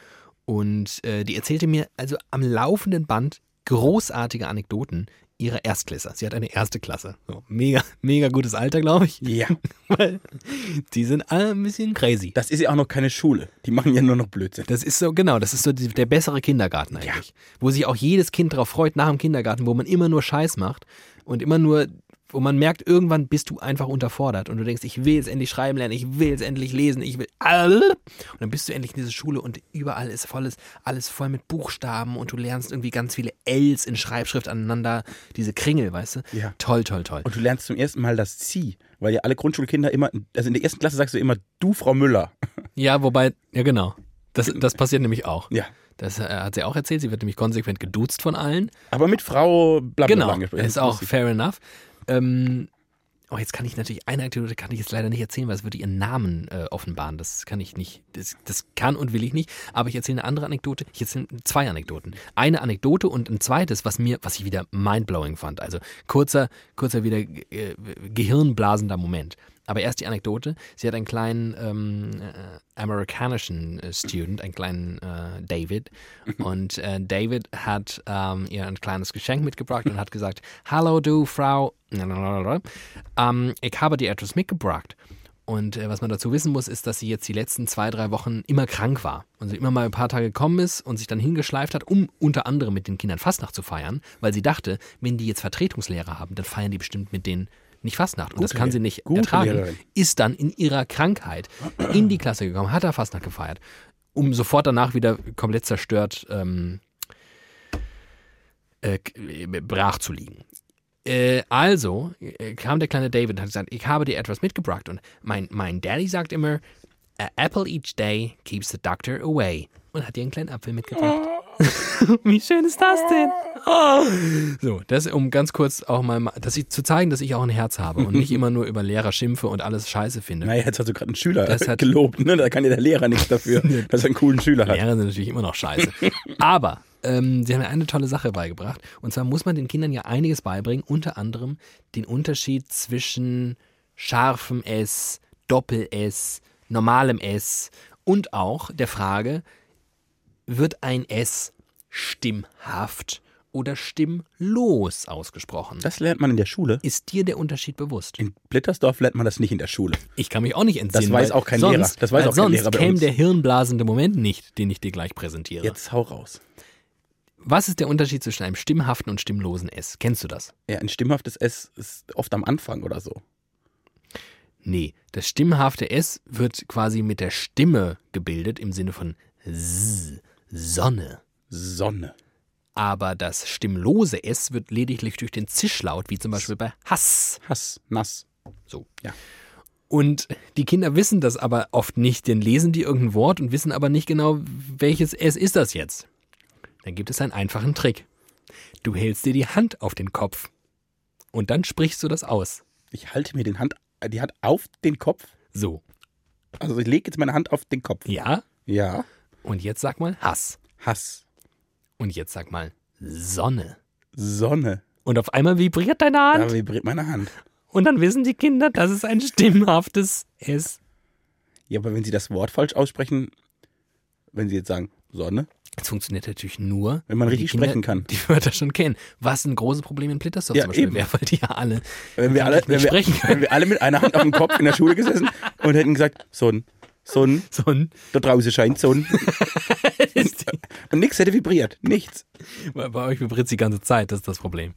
Speaker 2: und äh, die erzählte mir also am laufenden Band großartige Anekdoten ihrer Erstklässer. Sie hat eine erste Klasse. So, mega, mega gutes Alter, glaube ich.
Speaker 1: Ja, [laughs]
Speaker 2: Weil die sind alle ein bisschen crazy.
Speaker 1: das ist ja auch noch keine Schule. Die machen ja nur noch Blödsinn.
Speaker 2: Das ist so, genau, das ist so die, der bessere Kindergarten eigentlich. Wo sich auch jedes Kind darauf freut nach dem Kindergarten, wo man immer nur Scheiß macht und immer nur, wo man merkt, irgendwann bist du einfach unterfordert und du denkst, ich will jetzt endlich schreiben lernen, ich will jetzt endlich lesen, ich will. Und dann bist du endlich in dieser Schule und überall ist volles, alles voll mit Buchstaben und du lernst irgendwie ganz viele Ls in Schreibschrift aneinander, diese Kringel, weißt du?
Speaker 1: Ja.
Speaker 2: Toll, toll, toll.
Speaker 1: Und du lernst zum ersten Mal das Sie, weil ja alle Grundschulkinder immer, also in der ersten Klasse sagst du immer, du, Frau Müller. [laughs]
Speaker 2: Ja, wobei, ja genau. Das, das passiert nämlich auch.
Speaker 1: Ja.
Speaker 2: Das äh, hat sie auch erzählt. Sie wird nämlich konsequent geduzt von allen.
Speaker 1: Aber mit Frau blablabla
Speaker 2: Genau,
Speaker 1: angesprochen.
Speaker 2: ist auch fair enough. Ähm, oh, jetzt kann ich natürlich, eine Anekdote kann ich jetzt leider nicht erzählen, weil es würde ihren Namen äh, offenbaren. Das kann ich nicht, das, das kann und will ich nicht. Aber ich erzähle eine andere Anekdote. Ich erzähle zwei Anekdoten. Eine Anekdote und ein zweites, was mir, was ich wieder mindblowing fand. Also kurzer, kurzer wieder äh, gehirnblasender Moment. Aber erst die Anekdote. Sie hat einen kleinen ähm, äh, amerikanischen äh, Student, einen kleinen äh, David. Und äh, David hat ähm, ihr ein kleines Geschenk mitgebracht und hat gesagt, Hallo du Frau, ähm, ich habe dir etwas mitgebracht. Und äh, was man dazu wissen muss, ist, dass sie jetzt die letzten zwei, drei Wochen immer krank war. Und sie immer mal ein paar Tage gekommen ist und sich dann hingeschleift hat, um unter anderem mit den Kindern Fastnacht zu feiern, weil sie dachte, wenn die jetzt Vertretungslehrer haben, dann feiern die bestimmt mit denen nicht Fastnacht. Und das
Speaker 1: Gute
Speaker 2: kann sie nicht
Speaker 1: gute
Speaker 2: ertragen.
Speaker 1: Lehrerin.
Speaker 2: Ist dann in ihrer Krankheit in die Klasse gekommen, hat da Fastnacht gefeiert, um sofort danach wieder komplett zerstört ähm, äh, k- brach zu liegen. Äh, also äh, kam der kleine David und hat gesagt, ich habe dir etwas mitgebracht. Und mein, mein Daddy sagt immer, a apple each day keeps the doctor away. Und hat dir einen kleinen Apfel mitgebracht. [laughs] Wie schön ist das denn? Oh. So, das um ganz kurz auch mal, dass ich, zu zeigen, dass ich auch ein Herz habe und nicht [laughs] immer nur über Lehrer schimpfe und alles scheiße finde.
Speaker 1: Naja, jetzt hast du gerade einen Schüler
Speaker 2: Das hat-
Speaker 1: gelobt, ne? Da kann ja der Lehrer nichts dafür, [laughs] dass er einen coolen Schüler hat.
Speaker 2: Lehrer sind natürlich immer noch scheiße. Aber ähm, sie haben mir eine tolle Sache beigebracht. Und zwar muss man den Kindern ja einiges beibringen, unter anderem den Unterschied zwischen scharfem S, Doppel-S, normalem S und auch der Frage, wird ein S stimmhaft oder stimmlos ausgesprochen?
Speaker 1: Das lernt man in der Schule.
Speaker 2: Ist dir der Unterschied bewusst?
Speaker 1: In Blittersdorf lernt man das nicht in der Schule.
Speaker 2: Ich kann mich auch nicht entsinnen.
Speaker 1: Das weiß auch kein
Speaker 2: sonst,
Speaker 1: Lehrer. Das weiß auch kein Lehrer bei
Speaker 2: käme
Speaker 1: uns.
Speaker 2: der hirnblasende Moment nicht, den ich dir gleich präsentiere.
Speaker 1: Jetzt hau raus.
Speaker 2: Was ist der Unterschied zwischen einem stimmhaften und stimmlosen S? Kennst du das?
Speaker 1: Ja, ein stimmhaftes S ist oft am Anfang oder so.
Speaker 2: Nee, das stimmhafte S wird quasi mit der Stimme gebildet im Sinne von S, Sonne.
Speaker 1: Sonne.
Speaker 2: Aber das stimmlose S wird lediglich durch den Zischlaut, wie zum Beispiel bei Hass.
Speaker 1: Hass, nass.
Speaker 2: So.
Speaker 1: Ja.
Speaker 2: Und die Kinder wissen das aber oft nicht, denn lesen die irgendein Wort und wissen aber nicht genau, welches S ist das jetzt. Dann gibt es einen einfachen Trick. Du hältst dir die Hand auf den Kopf und dann sprichst du das aus.
Speaker 1: Ich halte mir den Hand, die Hand auf den Kopf.
Speaker 2: So.
Speaker 1: Also ich lege jetzt meine Hand auf den Kopf.
Speaker 2: Ja?
Speaker 1: Ja.
Speaker 2: Und jetzt sag mal Hass.
Speaker 1: Hass.
Speaker 2: Und jetzt sag mal Sonne.
Speaker 1: Sonne.
Speaker 2: Und auf einmal vibriert deine Hand.
Speaker 1: Da vibriert meine Hand.
Speaker 2: Und dann wissen die Kinder, das ist ein stimmhaftes S.
Speaker 1: Ja, aber wenn sie das Wort falsch aussprechen, wenn sie jetzt sagen Sonne,
Speaker 2: Das funktioniert natürlich nur,
Speaker 1: Wenn man richtig
Speaker 2: Kinder
Speaker 1: sprechen kann.
Speaker 2: Die Wörter schon kennen. Was ein großes Problem in Blittersdorf
Speaker 1: Ja,
Speaker 2: zum Beispiel
Speaker 1: eben.
Speaker 2: wäre, weil die ja alle
Speaker 1: wenn wir alle, wenn wir, [laughs] wenn wir alle mit einer Hand auf dem Kopf in der Schule gesessen und hätten gesagt, Sonne, Sonne,
Speaker 2: so ein.
Speaker 1: da draußen scheint Sonne. [laughs] Und nichts hätte vibriert. Nichts.
Speaker 2: Bei bei euch vibriert die ganze Zeit, das ist das Problem.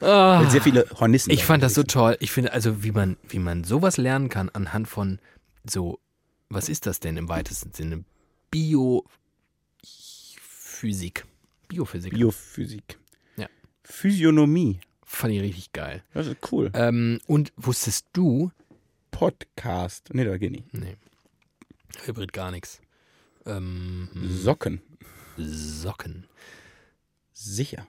Speaker 2: Ah,
Speaker 1: sehr viele Hornissen.
Speaker 2: ich fand das so toll. Ich finde, also wie man, wie man sowas lernen kann anhand von so, was ist das denn im weitesten Sinne? Biophysik. Biophysik.
Speaker 1: Biophysik.
Speaker 2: Ja.
Speaker 1: Physiognomie.
Speaker 2: Fand ich richtig geil.
Speaker 1: Das ist cool.
Speaker 2: Ähm, und wusstest du,
Speaker 1: Podcast. Nee, da geht nicht.
Speaker 2: nee, Hybrid gar nichts. Ähm,
Speaker 1: Socken.
Speaker 2: Socken.
Speaker 1: Sicher.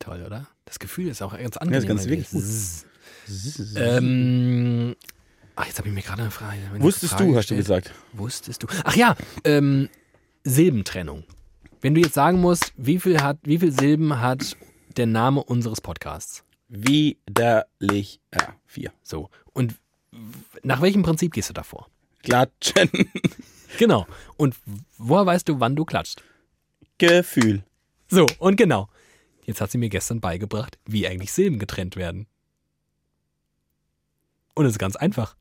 Speaker 2: Toll, oder? Das Gefühl ist auch ganz
Speaker 1: Ja, ist
Speaker 2: angenehm.
Speaker 1: ganz wirklich.
Speaker 2: Ähm, ach, jetzt habe ich mir gerade eine Frage. eine
Speaker 1: Wusstest
Speaker 2: Frage
Speaker 1: du, hast du gesagt.
Speaker 2: Wusstest du? Ach ja, ähm, Silbentrennung. Wenn du jetzt sagen musst, wie viel, hat, wie viel Silben hat der Name unseres Podcasts?
Speaker 1: Widerlich. Ja, vier.
Speaker 2: So. Und nach welchem Prinzip gehst du davor?
Speaker 1: Klatschen. [laughs]
Speaker 2: Genau. Und woher weißt du, wann du klatscht?
Speaker 1: Gefühl.
Speaker 2: So, und genau. Jetzt hat sie mir gestern beigebracht, wie eigentlich Silben getrennt werden. Und es ist ganz einfach.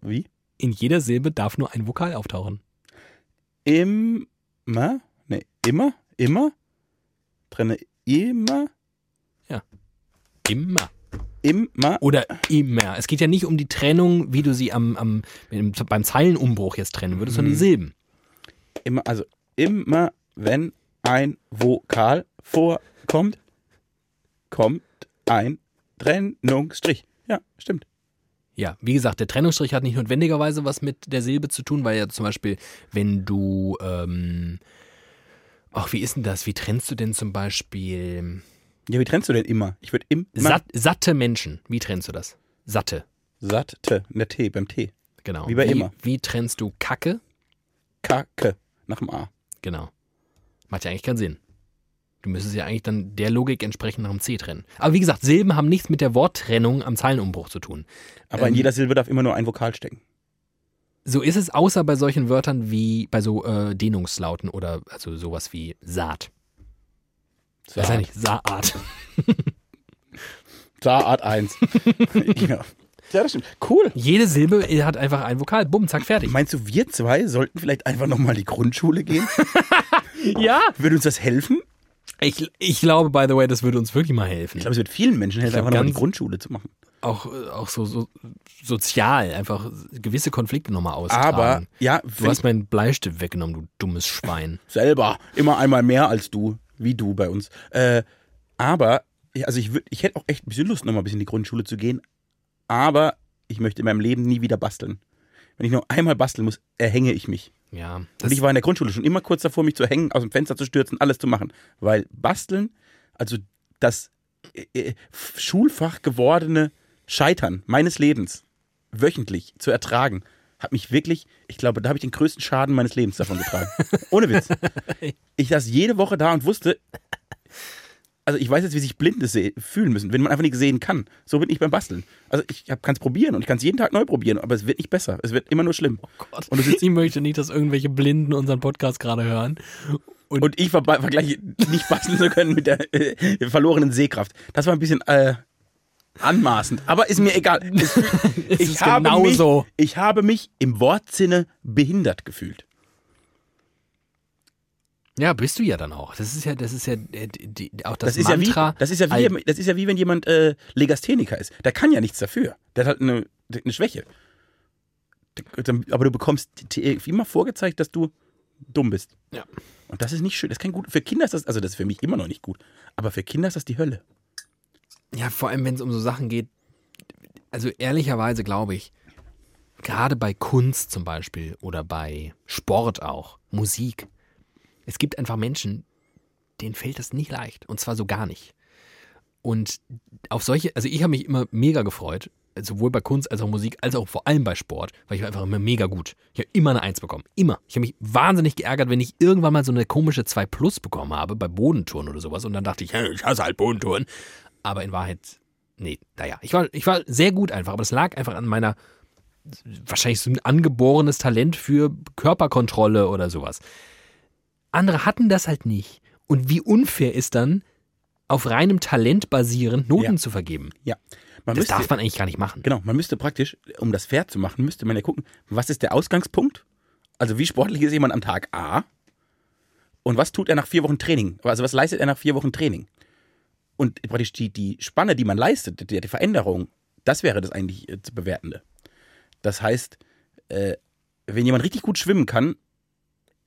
Speaker 1: Wie?
Speaker 2: In jeder Silbe darf nur ein Vokal auftauchen.
Speaker 1: Immer. Nee, immer. Immer. Trenne immer.
Speaker 2: Immer.
Speaker 1: Immer.
Speaker 2: Oder immer. Es geht ja nicht um die Trennung, wie du sie am, am, im- beim Zeilenumbruch jetzt trennen würdest, sondern die Silben.
Speaker 1: Immer. Also immer, wenn ein Vokal vorkommt, kommt ein Trennungsstrich. Ja, stimmt.
Speaker 2: Ja, wie gesagt, der Trennungsstrich hat nicht notwendigerweise was mit der Silbe zu tun, weil ja zum Beispiel, wenn du, ähm, ach, wie ist denn das? Wie trennst du denn zum Beispiel
Speaker 1: Ja, wie trennst du denn immer? Ich würde immer.
Speaker 2: satt, satte Menschen? Wie trennst du das? Satte,
Speaker 1: Satte. In der T, beim T.
Speaker 2: genau.
Speaker 1: Wie bei
Speaker 2: wie,
Speaker 1: immer.
Speaker 2: Wie trennst du Kacke?
Speaker 1: Kacke. Nach dem A.
Speaker 2: Genau. Macht ja eigentlich keinen Sinn. Du müsstest ja eigentlich dann der Logik entsprechend nach dem C trennen. Aber wie gesagt, Silben haben nichts mit der Worttrennung am Zeilenumbruch zu tun.
Speaker 1: Aber in
Speaker 2: Ähm,
Speaker 1: jeder Silbe darf immer nur ein Vokal stecken.
Speaker 2: So ist es außer bei solchen Wörtern wie bei so äh, Dehnungslauten oder also sowas wie Saat. Das ist ja nicht Saat.
Speaker 1: Saat [laughs] 1. [laughs] ja. ja, das stimmt. Cool.
Speaker 2: Jede Silbe hat einfach ein Vokal. Bumm, zack, fertig.
Speaker 1: Meinst du, wir zwei sollten vielleicht einfach nochmal in die Grundschule gehen? [laughs]
Speaker 2: Ja.
Speaker 1: Würde uns das helfen?
Speaker 2: Ich, ich glaube, by the way, das würde uns wirklich mal helfen.
Speaker 1: Ich glaube, es wird vielen Menschen helfen, einfach nochmal die Grundschule zu machen.
Speaker 2: Auch, auch so, so sozial, einfach gewisse Konflikte nochmal austragen.
Speaker 1: Aber, ja,
Speaker 2: du hast meinen Bleistift weggenommen, du dummes Schwein.
Speaker 1: selber immer einmal mehr als du, wie du bei uns. Äh, aber, also ich, würd, ich hätte auch echt ein bisschen Lust, nochmal ein bisschen in die Grundschule zu gehen. Aber ich möchte in meinem Leben nie wieder basteln. Wenn ich noch einmal basteln muss, erhänge ich mich.
Speaker 2: Ja,
Speaker 1: Und ich war in der Grundschule schon immer kurz davor, mich zu hängen, aus dem Fenster zu stürzen, alles zu machen. Weil basteln, also das äh, äh, Schulfach gewordene Scheitern meines Lebens wöchentlich zu ertragen, hat mich wirklich, ich glaube, da habe ich den größten Schaden meines Lebens davon getragen. Ohne Witz. [laughs] Ich saß jede Woche da und wusste, also ich weiß jetzt, wie sich Blinde fühlen müssen, wenn man einfach nicht sehen kann. So bin ich beim Basteln. Also ich kann es probieren und ich kann es jeden Tag neu probieren, aber es wird nicht besser. Es wird immer nur schlimm.
Speaker 2: Gott,
Speaker 1: Und
Speaker 2: ich möchte nicht, dass irgendwelche Blinden unseren Podcast gerade hören.
Speaker 1: Und ich ver vergleiche nicht basteln zu können mit der äh, verlorenen Sehkraft. Das war ein bisschen äh, anmaßend, aber ist mir egal. [laughs] Es,
Speaker 2: Es
Speaker 1: ich,
Speaker 2: ist
Speaker 1: habe
Speaker 2: genauso.
Speaker 1: mich, ich habe mich im Wortsinne behindert gefühlt.
Speaker 2: Ja, bist du ja dann auch. Das ist ja, das ist ja äh, die, auch das,
Speaker 1: Das, ist ja wie,
Speaker 2: Mantra.
Speaker 1: das ist ja wie, das ist ja wie wenn jemand äh, Legastheniker ist. Der kann ja nichts dafür. Der hat halt eine, eine Schwäche. Aber du bekommst immer vorgezeigt, dass du dumm bist.
Speaker 2: Ja.
Speaker 1: Und das ist nicht schön. Das ist kein gut. Für Kinder ist das, also das ist für mich immer noch nicht gut. Aber für Kinder ist das die Hölle.
Speaker 2: Ja, vor allem, wenn es um so Sachen geht. Also ehrlicherweise glaube ich, gerade bei Kunst zum Beispiel oder bei Sport auch, Musik, es gibt einfach Menschen, denen fällt das nicht leicht. Und zwar so gar nicht. Und auf solche, also ich habe mich immer mega gefreut, sowohl bei Kunst als auch Musik, als auch vor allem bei Sport, weil ich war einfach immer mega gut. Ich habe immer eine Eins bekommen. Immer. Ich habe mich wahnsinnig geärgert, wenn ich irgendwann mal so eine komische 2 Plus bekommen habe bei Bodentouren oder sowas. Und dann dachte ich, ich hasse halt Bodentouren. Aber in Wahrheit, nee, naja. Ich war, ich war sehr gut einfach, aber das lag einfach an meiner, wahrscheinlich so ein angeborenes Talent für Körperkontrolle oder sowas. Andere hatten das halt nicht. Und wie unfair ist dann, auf reinem Talent basierend Noten
Speaker 1: Ja.
Speaker 2: zu vergeben?
Speaker 1: Ja. Man
Speaker 2: Das
Speaker 1: müsste,
Speaker 2: darf man eigentlich gar nicht machen.
Speaker 1: Genau, man müsste praktisch, um das fair zu machen, müsste man ja gucken, was ist der Ausgangspunkt? Also wie sportlich ist jemand am Tag A? Und was tut er nach vier Wochen Training? Also was leistet er nach vier Wochen Training? Und praktisch die, die Spanne, die man leistet, die, die Veränderung, das wäre das eigentlich äh, zu bewertende. Das heißt, äh, wenn jemand richtig gut schwimmen kann,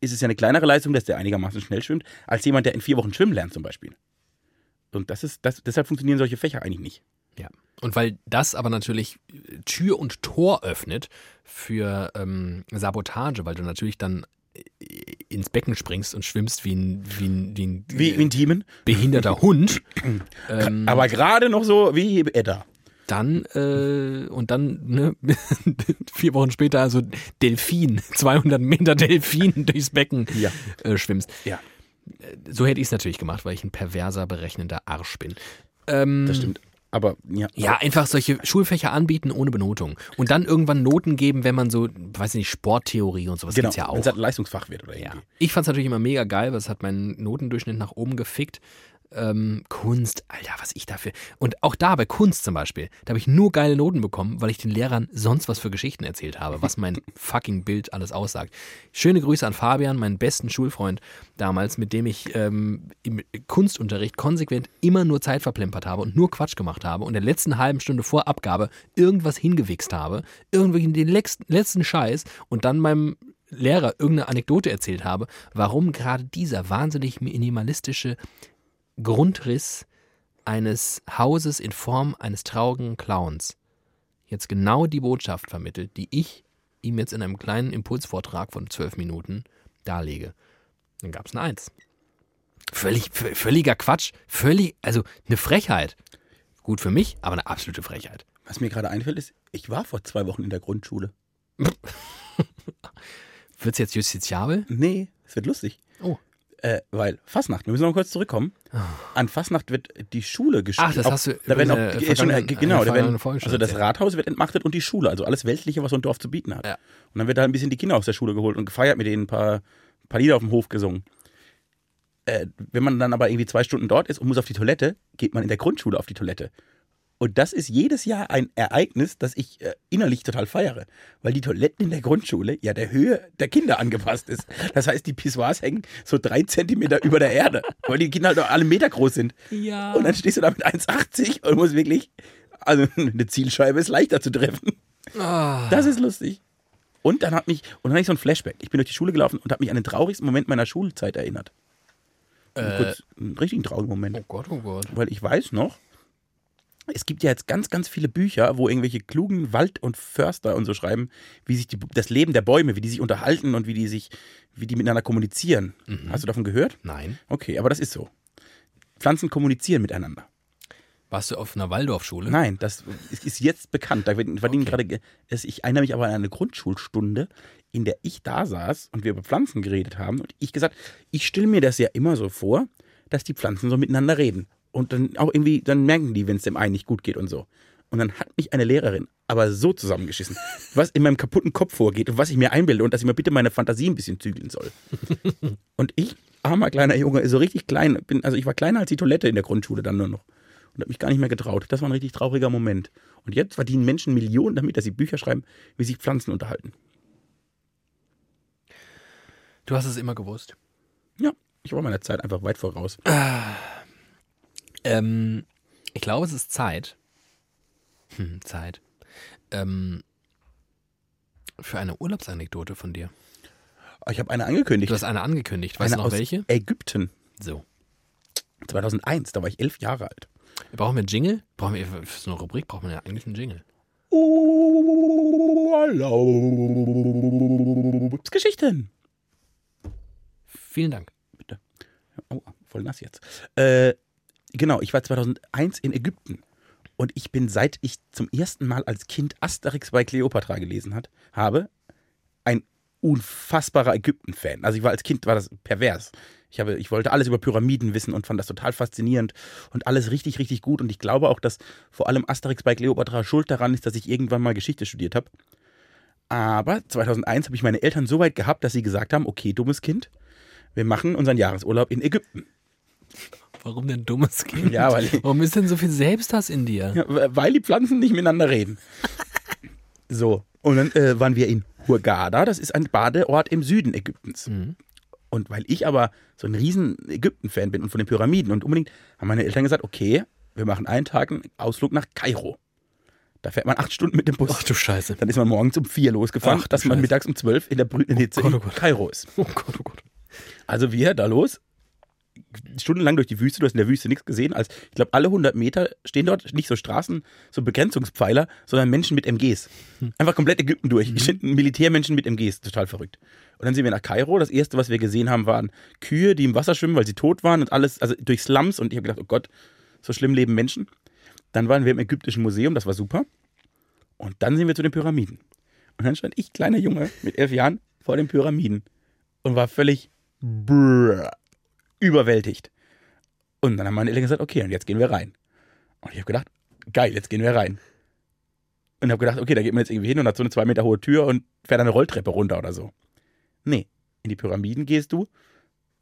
Speaker 1: ist es ja eine kleinere Leistung, dass der einigermaßen schnell schwimmt, als jemand, der in vier Wochen schwimmen lernt zum Beispiel. Und das ist, das, deshalb funktionieren solche Fächer eigentlich nicht.
Speaker 2: Ja. Und weil das aber natürlich äh, Tür und Tor öffnet für ähm, Sabotage, weil du natürlich dann ins Becken springst und schwimmst wie ein, wie ein, wie ein,
Speaker 1: Wie in Teamen.
Speaker 2: behinderter Hund. [laughs] ähm,
Speaker 1: Aber gerade noch so wie Edda.
Speaker 2: dann äh, und dann ne, [laughs] vier Wochen später also Delfin, 200 Meter Delfin [laughs] durchs Becken
Speaker 1: Ja.
Speaker 2: äh, schwimmst.
Speaker 1: Ja,
Speaker 2: So hätte ich es natürlich gemacht, weil ich ein perverser, berechnender Arsch bin. Ähm,
Speaker 1: das stimmt. Aber ja.
Speaker 2: Ja, einfach solche Schulfächer anbieten ohne Benotung. Und dann irgendwann Noten geben, wenn man so, weiß nicht, Sporttheorie und sowas
Speaker 1: genau.
Speaker 2: gibt's ja
Speaker 1: Wenn
Speaker 2: auch.
Speaker 1: es halt ein Leistungsfach wird oder
Speaker 2: Ja.
Speaker 1: irgendwie.
Speaker 2: Ich fand's natürlich immer mega geil, weil es hat meinen Notendurchschnitt nach oben gefickt. Ähm, Kunst, Alter, was ich dafür. Und auch da bei Kunst zum Beispiel, da habe ich nur geile Noten bekommen, weil ich den Lehrern sonst was für Geschichten erzählt habe, was mein [laughs] fucking Bild alles aussagt. Schöne Grüße an Fabian, meinen besten Schulfreund damals, mit dem ich ähm, im Kunstunterricht konsequent immer nur Zeit verplempert habe und nur Quatsch gemacht habe und in der letzten halben Stunde vor Abgabe irgendwas hingewichst habe, irgendwie den letzten, letzten Scheiß und dann meinem Lehrer irgendeine Anekdote erzählt habe, warum gerade dieser wahnsinnig minimalistische Grundriss eines Hauses in Form eines traurigen Clowns jetzt genau die Botschaft vermittelt, die ich ihm jetzt in einem kleinen Impulsvortrag von zwölf Minuten darlege. Dann gab es eine Eins. Völlig, völliger Quatsch, völlig, also eine Frechheit. Gut für mich, aber eine absolute Frechheit.
Speaker 1: Was mir gerade einfällt, ist, ich war vor zwei Wochen in der Grundschule. [laughs]
Speaker 2: Wird's jetzt justiziabel?
Speaker 1: Nee, es wird lustig.
Speaker 2: Oh.
Speaker 1: Äh, weil Fastnacht, wir müssen noch kurz zurückkommen. An Fastnacht wird die Schule gespielt.
Speaker 2: Ach, das hast du
Speaker 1: da werden auch, äh, schon, äh, genau, da werden, also das. Rathaus wird entmachtet und die Schule, also alles Weltliche, was so ein Dorf zu bieten hat.
Speaker 2: Ja.
Speaker 1: Und dann wird da ein bisschen die Kinder aus der Schule geholt und gefeiert mit denen ein paar, paar Lieder auf dem Hof gesungen. Äh, wenn man dann aber irgendwie zwei Stunden dort ist und muss auf die Toilette, geht man in der Grundschule auf die Toilette. Und das ist jedes Jahr ein Ereignis, das ich äh, innerlich total feiere, weil die Toiletten in der Grundschule ja der Höhe der Kinder angepasst ist. Das heißt, die Pissoirs hängen so drei Zentimeter [laughs] über der Erde, weil die Kinder halt alle Meter groß sind.
Speaker 2: Ja.
Speaker 1: Und dann stehst du da mit 1,80 und musst wirklich, also eine Zielscheibe ist leichter zu treffen.
Speaker 2: Ah.
Speaker 1: Das ist lustig. Und dann hat mich, und dann hatte ich so ein Flashback. Ich bin durch die Schule gelaufen und habe mich an den traurigsten Moment meiner Schulzeit erinnert.
Speaker 2: Äh,
Speaker 1: Kurz, einen richtigen traurigen Moment.
Speaker 2: oh Gott, oh Gott.
Speaker 1: Weil ich weiß noch, es gibt ja jetzt ganz, ganz viele Bücher, wo irgendwelche klugen Wald- und Förster und so schreiben, wie sich die, das Leben der Bäume, wie die sich unterhalten und wie die sich, wie die miteinander kommunizieren. Hast du davon gehört?
Speaker 2: Nein.
Speaker 1: Okay, aber das ist so. Pflanzen kommunizieren miteinander.
Speaker 2: Warst du auf einer Waldorfschule?
Speaker 1: Nein, das ist jetzt bekannt. Da verdienen
Speaker 2: Okay.
Speaker 1: gerade. Ich erinnere mich aber an eine Grundschulstunde, in der ich da saß und wir über Pflanzen geredet haben. Und ich gesagt, ich stelle mir das ja immer so vor, dass die Pflanzen so miteinander reden. Und dann auch irgendwie, dann merken die, wenn es dem einen nicht gut geht und so. Und dann hat mich eine Lehrerin aber so zusammengeschissen, [laughs] was in meinem kaputten Kopf vorgeht und was ich mir einbilde und dass ich mir bitte meine Fantasie ein bisschen zügeln soll. [laughs] Und ich, armer kleiner Junge, so richtig klein, bin, also ich war kleiner als die Toilette in der Grundschule dann nur noch und habe mich gar nicht mehr getraut. Das war ein richtig trauriger Moment. Und jetzt verdienen Menschen Millionen damit, dass sie Bücher schreiben, wie sich Pflanzen unterhalten.
Speaker 2: Du hast es immer gewusst.
Speaker 1: Ja, ich war meiner Zeit einfach weit voraus. [sighs]
Speaker 2: Ähm, ich glaube, es ist Zeit. Hm, Zeit. Ähm, für eine Urlaubsanekdote von dir.
Speaker 1: Ich habe eine angekündigt.
Speaker 2: Du hast eine angekündigt. Weißt
Speaker 1: eine
Speaker 2: du noch
Speaker 1: aus
Speaker 2: welche?
Speaker 1: Ägypten.
Speaker 2: So.
Speaker 1: 2001, da war ich elf Jahre alt.
Speaker 2: Brauchen wir einen Jingle? Brauchen wir für so eine Rubrik braucht man ja eigentlich einen Jingle.
Speaker 1: Geschichten.
Speaker 2: Vielen Dank.
Speaker 1: Oh, voll nass jetzt. Äh, Genau, ich war 2001 in Ägypten. Und ich bin, seit ich zum ersten Mal als Kind Asterix bei Cleopatra gelesen hat, habe, ein unfassbarer Ägypten-Fan. Also ich war als Kind, war das pervers. Ich, habe, ich wollte alles über Pyramiden wissen und fand das total faszinierend und alles richtig, richtig gut. Und ich glaube auch, dass vor allem Asterix bei Cleopatra schuld daran ist, dass ich irgendwann mal Geschichte studiert habe. Aber 2001 habe ich meine Eltern so weit gehabt, dass sie gesagt haben, okay, dummes Kind, wir machen unseren Jahresurlaub in Ägypten.
Speaker 2: Warum denn dummes [laughs] Kind?
Speaker 1: Ja, weil,
Speaker 2: Warum ist denn so viel Selbsthass in dir?
Speaker 1: ja, weil die Pflanzen nicht miteinander reden. [laughs] So, und dann äh, waren wir in Hurghada, das ist ein Badeort im Süden Ägyptens.
Speaker 2: Mhm.
Speaker 1: Und weil ich aber so ein riesen Ägypten-Fan bin und von den Pyramiden und unbedingt, haben meine Eltern gesagt, okay, wir machen einen Tag einen Ausflug nach Kairo. Da fährt man acht Stunden mit dem Bus.
Speaker 2: Ach du Scheiße.
Speaker 1: Dann ist man morgens um vier losgefahren,
Speaker 2: Ach,
Speaker 1: dass man
Speaker 2: Scheiße.
Speaker 1: mittags um zwölf in der brütenden Hitze
Speaker 2: Oh Gott,
Speaker 1: in
Speaker 2: oh Gott.
Speaker 1: Kairo ist.
Speaker 2: Oh Gott, oh Gott.
Speaker 1: Also wir da los, stundenlang durch die Wüste, du hast in der Wüste nichts gesehen, als ich glaube alle 100 Meter stehen dort nicht so Straßen, so Begrenzungspfeiler, sondern Menschen mit MGs. Einfach komplett Ägypten durch. Mhm. Militärmenschen mit MGs, total verrückt. Und dann sind wir nach Kairo. Das erste, was wir gesehen haben, waren Kühe, die im Wasser schwimmen, weil sie tot waren und alles, also durch Slums. Und ich habe gedacht, oh Gott, so schlimm leben Menschen. Dann waren wir im Ägyptischen Museum, das war super. Und dann sind wir zu den Pyramiden. Und dann stand ich, kleiner Junge, mit elf Jahren, vor den Pyramiden und war völlig brrr, überwältigt. Und dann haben meine Eltern gesagt, okay, und jetzt gehen wir rein. Und ich habe gedacht, geil, jetzt gehen wir rein. Und habe gedacht, okay, da geht man jetzt irgendwie hin und hat so eine zwei Meter hohe Tür und fährt eine Rolltreppe runter oder so. Nee, in die Pyramiden gehst du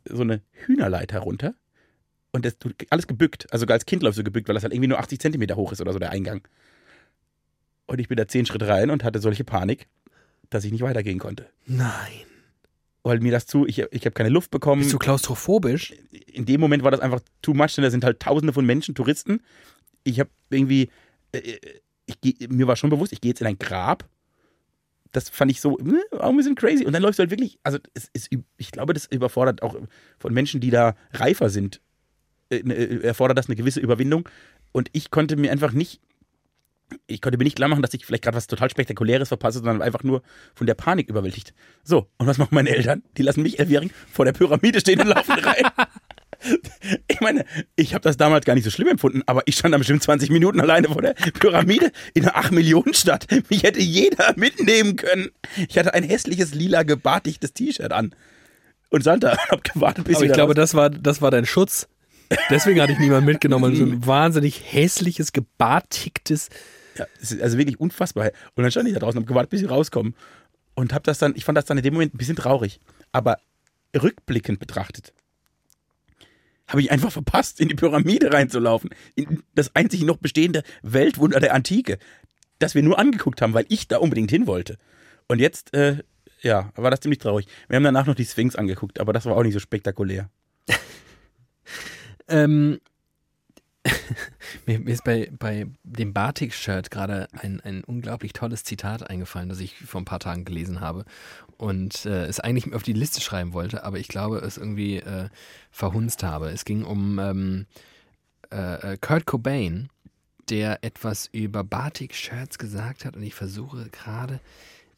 Speaker 1: so eine Hühnerleiter runter und das du, alles gebückt. Also als Kind läufst du gebückt, weil das halt irgendwie nur 80 Zentimeter hoch ist oder so der Eingang. Und ich bin da zehn Schritte rein und hatte solche Panik, dass ich nicht weitergehen konnte.
Speaker 2: Nein.
Speaker 1: Weil mir das zu, ich, ich habe keine Luft bekommen.
Speaker 2: Bist du klaustrophobisch?
Speaker 1: in dem Moment war das einfach too much, denn da sind halt tausende von Menschen, Touristen. Ich habe irgendwie, äh, ich, geh- mir war schon bewusst, ich gehe jetzt in ein Grab. Das fand ich so, ne, auch ein bisschen crazy. Und dann läufst du halt wirklich, also es ist, ich glaube, das überfordert auch von Menschen, die da reifer sind, äh, ne, äh, erfordert das eine gewisse Überwindung. Und ich konnte mir einfach nicht, ich konnte mir nicht klar machen, dass ich vielleicht gerade was total Spektakuläres verpasse, sondern einfach nur von der Panik überwältigt. So, und was machen meine Eltern? Die lassen mich Elfjährigen vor der Pyramide stehen und laufen rein. [laughs] Ich meine, ich habe das damals gar nicht so schlimm empfunden, aber ich stand da bestimmt 20 Minuten alleine vor der Pyramide in einer 8-Millionen-Stadt. Mich hätte jeder mitnehmen können. Ich hatte ein hässliches, lila, gebartigtes T-Shirt an. Und stand da und [laughs] hab gewartet, bis
Speaker 2: Aber ich glaube,
Speaker 1: raus-
Speaker 2: das war, das war dein Schutz. Deswegen hatte ich niemanden mitgenommen. So ein [laughs] wahnsinnig hässliches, gebartigtes.
Speaker 1: Ja, also wirklich unfassbar. Und dann stand ich da draußen und hab gewartet, bis sie rauskommen. Und hab das dann, ich fand das dann in dem Moment ein bisschen traurig. Aber rückblickend betrachtet, habe ich einfach verpasst, in die Pyramide reinzulaufen. In das einzig noch bestehende Weltwunder der Antike. Das wir nur angeguckt haben, weil ich da unbedingt hin wollte. Und jetzt, äh, ja, war das ziemlich traurig. Wir haben danach noch die Sphinx angeguckt, aber das war auch nicht so spektakulär. [laughs]
Speaker 2: Ähm, [laughs] mir, mir ist bei, bei dem Batik-Shirt gerade ein, ein unglaublich tolles Zitat eingefallen, das ich vor ein paar Tagen gelesen habe und äh, es eigentlich auf die Liste schreiben wollte, aber ich glaube, es irgendwie äh, verhunzt habe. Es ging um ähm, äh, äh, Kurt Cobain, der etwas über Batik-Shirts gesagt hat und ich versuche gerade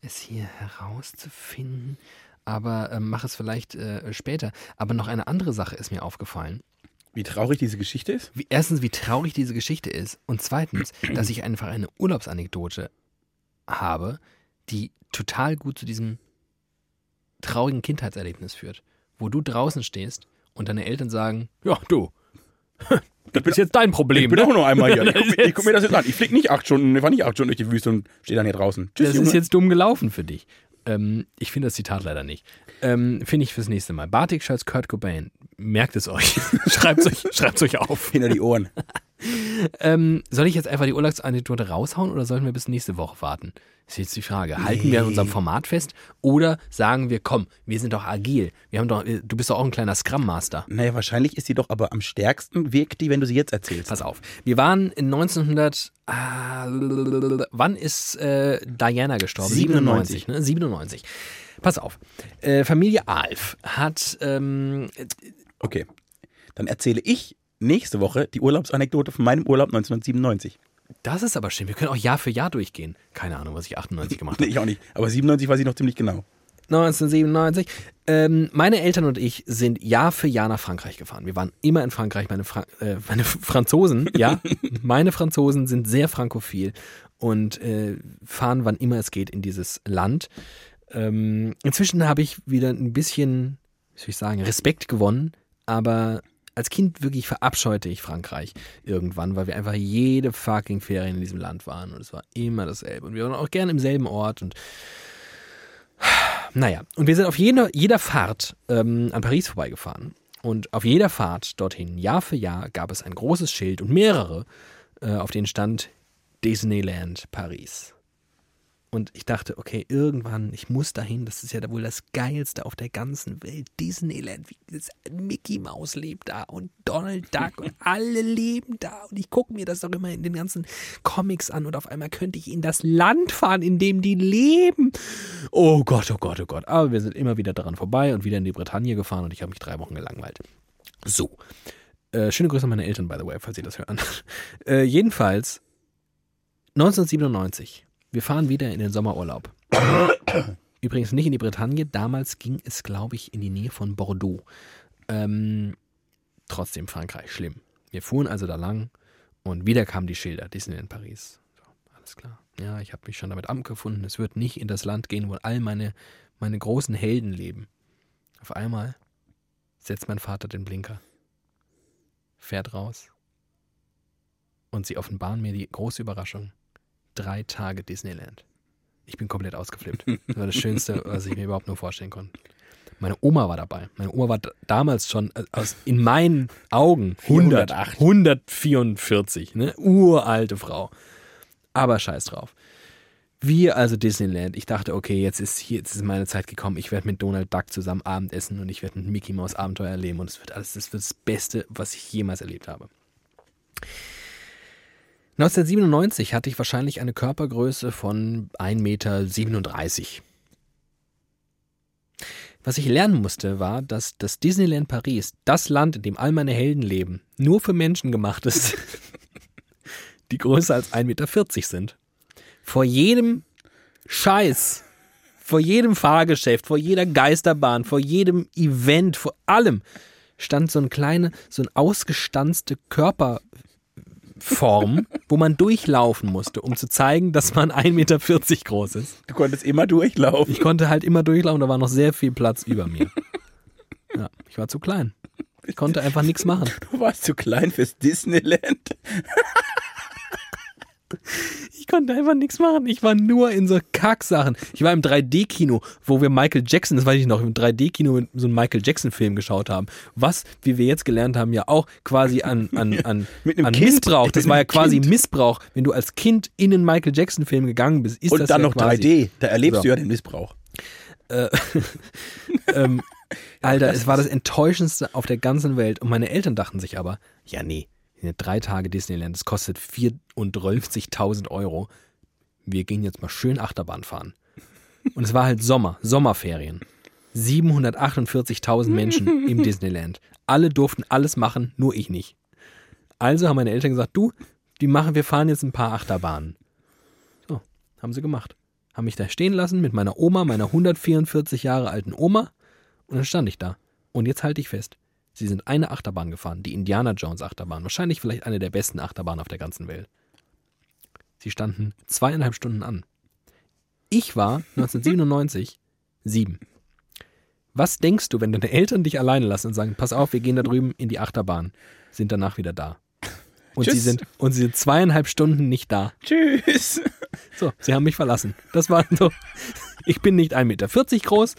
Speaker 2: es hier herauszufinden, aber ähm, mache es vielleicht äh, später. Aber noch eine andere Sache ist mir aufgefallen.
Speaker 1: Wie traurig diese Geschichte ist?
Speaker 2: Wie, erstens, wie traurig diese Geschichte ist. Und zweitens, [clears throat] dass ich einfach eine Urlaubsanekdote habe, die total gut zu diesem traurigen Kindheitserlebnis führt. Wo du draußen stehst und deine Eltern sagen, ja, du, [laughs] das ist jetzt dein Problem.
Speaker 1: Ich bin
Speaker 2: ne?
Speaker 1: auch nur einmal hier. [laughs] Ich guck, mir- ich guck mir das jetzt an. Ich flieg nicht acht Stunden, ich fahr nicht acht Stunden durch die Wüste und stehe dann hier draußen. Tschüss,
Speaker 2: Das
Speaker 1: Junge.
Speaker 2: ist jetzt dumm gelaufen für dich. Ähm, ich finde das Zitat leider nicht. Ähm, finde ich fürs nächste Mal. Batik-Shirts Kurt Cobain. Merkt es euch. [laughs] Schreibt es euch, schreibt's euch auf.
Speaker 1: hinter die Ohren. [laughs]
Speaker 2: Ähm, soll ich jetzt einfach die Urlaubsanekdote raushauen oder sollten wir bis nächste Woche warten? Ist jetzt die Frage. Halten wir an unserem Format fest oder sagen wir, komm, wir sind doch agil. Wir haben doch, du bist doch auch ein kleiner Scrum Master.
Speaker 1: Naja, wahrscheinlich ist sie doch aber am stärksten wirkt die, wenn du sie jetzt erzählst.
Speaker 2: Pass auf. Wir waren in 1900. Ah, wann ist äh, Diana gestorben?
Speaker 1: 97.
Speaker 2: 97, ne? 97. Pass auf. Äh, Familie Alf hat. Ähm,
Speaker 1: Okay. Dann erzähle ich nächste Woche die Urlaubsanekdote von meinem Urlaub 1997.
Speaker 2: das ist aber schön. Wir können auch Jahr für Jahr durchgehen. Keine Ahnung, was ich 98 gemacht [laughs] habe.
Speaker 1: ich auch nicht. Aber 97 weiß ich noch ziemlich genau.
Speaker 2: 1997. Ähm, meine Eltern und ich sind Jahr für Jahr nach Frankreich gefahren. Wir waren immer in Frankreich. Meine, Fra äh, meine [laughs] Franzosen, ja, [laughs] meine Franzosen sind sehr frankophil und äh, fahren, wann immer es geht, in dieses Land. Ähm, inzwischen habe ich wieder ein bisschen, wie soll ich sagen, Respekt gewonnen, aber als Kind wirklich verabscheute ich Frankreich irgendwann, weil wir einfach jede fucking Ferien in diesem Land waren und es war immer dasselbe. Und wir waren auch gerne im selben Ort und [sighs] naja, und wir sind auf jeder, jeder Fahrt ähm, an Paris vorbeigefahren. Und auf jeder Fahrt dorthin, Jahr für Jahr, gab es ein großes Schild und mehrere, äh, auf denen stand Disneyland Paris. Und ich dachte, okay, irgendwann, ich muss dahin. Das ist ja wohl das Geilste auf der ganzen Welt. Disneyland. Mickey Mouse lebt da und Donald Duck und [laughs] alle leben da. Und ich gucke mir das doch immer in den ganzen Comics an und auf einmal könnte ich in das Land fahren, in dem die leben. Oh Gott, oh Gott, oh Gott. Aber wir sind immer wieder daran vorbei und wieder in die Bretagne gefahren und ich habe mich drei Wochen gelangweilt. So. Äh, schöne Grüße an meine Eltern, by the way, falls sie das hören. [laughs] Äh, jedenfalls 1997 wir fahren wieder in den Sommerurlaub. [coughs] Übrigens nicht in die Bretagne. Damals ging es, glaube ich, in die Nähe von Bordeaux. Ähm, trotzdem Frankreich, schlimm. Wir fuhren also da lang und wieder kamen die Schilder. Disneyland Paris. So, alles klar. Ja, ich habe mich schon damit abgefunden. Es wird nicht in das Land gehen, wo all meine, meine großen Helden leben. Auf einmal setzt mein Vater den Blinker, fährt raus und sie offenbaren mir die große Überraschung drei Tage Disneyland. Ich bin komplett ausgeflippt. Das war das Schönste, was ich mir überhaupt nur vorstellen konnte. Meine Oma war dabei. Meine Oma war damals schon äh, aus, in meinen Augen 100, 144, ne? Uralte Frau. Aber scheiß drauf. Wir also Disneyland. Ich dachte, okay, jetzt ist hier, jetzt ist meine Zeit gekommen. Ich werde mit Donald Duck zusammen Abendessen und ich werde ein Mickey Mouse Abenteuer erleben und es wird alles, das wird das Beste, was ich jemals erlebt habe. 1997 hatte ich wahrscheinlich eine Körpergröße von 1,37 Meter. Was ich lernen musste, war, dass das Disneyland Paris, das Land, in dem all meine Helden leben, nur für Menschen gemacht ist, [laughs] die größer als 1,40 Meter sind. Vor jedem Scheiß, vor jedem Fahrgeschäft, vor jeder Geisterbahn, vor jedem Event, vor allem stand so ein kleine, so ein ausgestanzte Körper, Form, wo man durchlaufen musste, um zu zeigen, dass man 1,40 Meter groß ist.
Speaker 1: Du konntest immer durchlaufen.
Speaker 2: Ich konnte halt immer durchlaufen, da war noch sehr viel Platz über mir. Ja, ich war zu klein. Ich konnte einfach nichts machen.
Speaker 1: Du warst zu klein fürs Disneyland.
Speaker 2: Ich konnte einfach nichts machen. Ich war nur in so Kacksachen. Ich war im 3D-Kino, wo wir Michael Jackson, das weiß ich noch, im 3D-Kino so einen Michael Jackson-Film geschaut haben. Was, wie wir jetzt gelernt haben, ja auch quasi an, an, [laughs] an, an Missbrauch. Das war ja quasi kind. Missbrauch. Wenn du als Kind in einen Michael Jackson-Film gegangen bist, ist
Speaker 1: Und
Speaker 2: das
Speaker 1: dann
Speaker 2: ja
Speaker 1: noch
Speaker 2: quasi,
Speaker 1: 3D. Da erlebst so. du ja den Missbrauch.
Speaker 2: Äh, [laughs] ähm, [laughs] Alter, es war das Enttäuschendste auf der ganzen Welt. Und meine Eltern dachten sich aber, ja, nee, drei Tage Disneyland, das kostet 54.000 Euro. Wir gehen jetzt mal schön Achterbahn fahren. Und es war halt Sommer, Sommerferien. 748.000 Menschen im [laughs] Disneyland. Alle durften alles machen, nur ich nicht. Also haben meine Eltern gesagt, du, die machen, wir fahren jetzt ein paar Achterbahnen. So, haben sie gemacht. Haben mich da stehen lassen mit meiner Oma, meiner 144 Jahre alten Oma. Und dann stand ich da. Und jetzt halte ich fest. Sie sind eine Achterbahn gefahren, die Indiana Jones Achterbahn, wahrscheinlich vielleicht eine der besten Achterbahnen auf der ganzen Welt. Sie standen zweieinhalb Stunden an. Ich war 1997 [laughs] sieben. Was denkst du, wenn deine Eltern dich alleine lassen und sagen, pass auf, wir gehen da drüben in die Achterbahn, sind danach wieder da? Und Tschüss. sie sind und sie sind zweieinhalb Stunden nicht da.
Speaker 1: Tschüss.
Speaker 2: So, sie haben mich verlassen. Das war so. Ich bin nicht 1,40 Meter groß.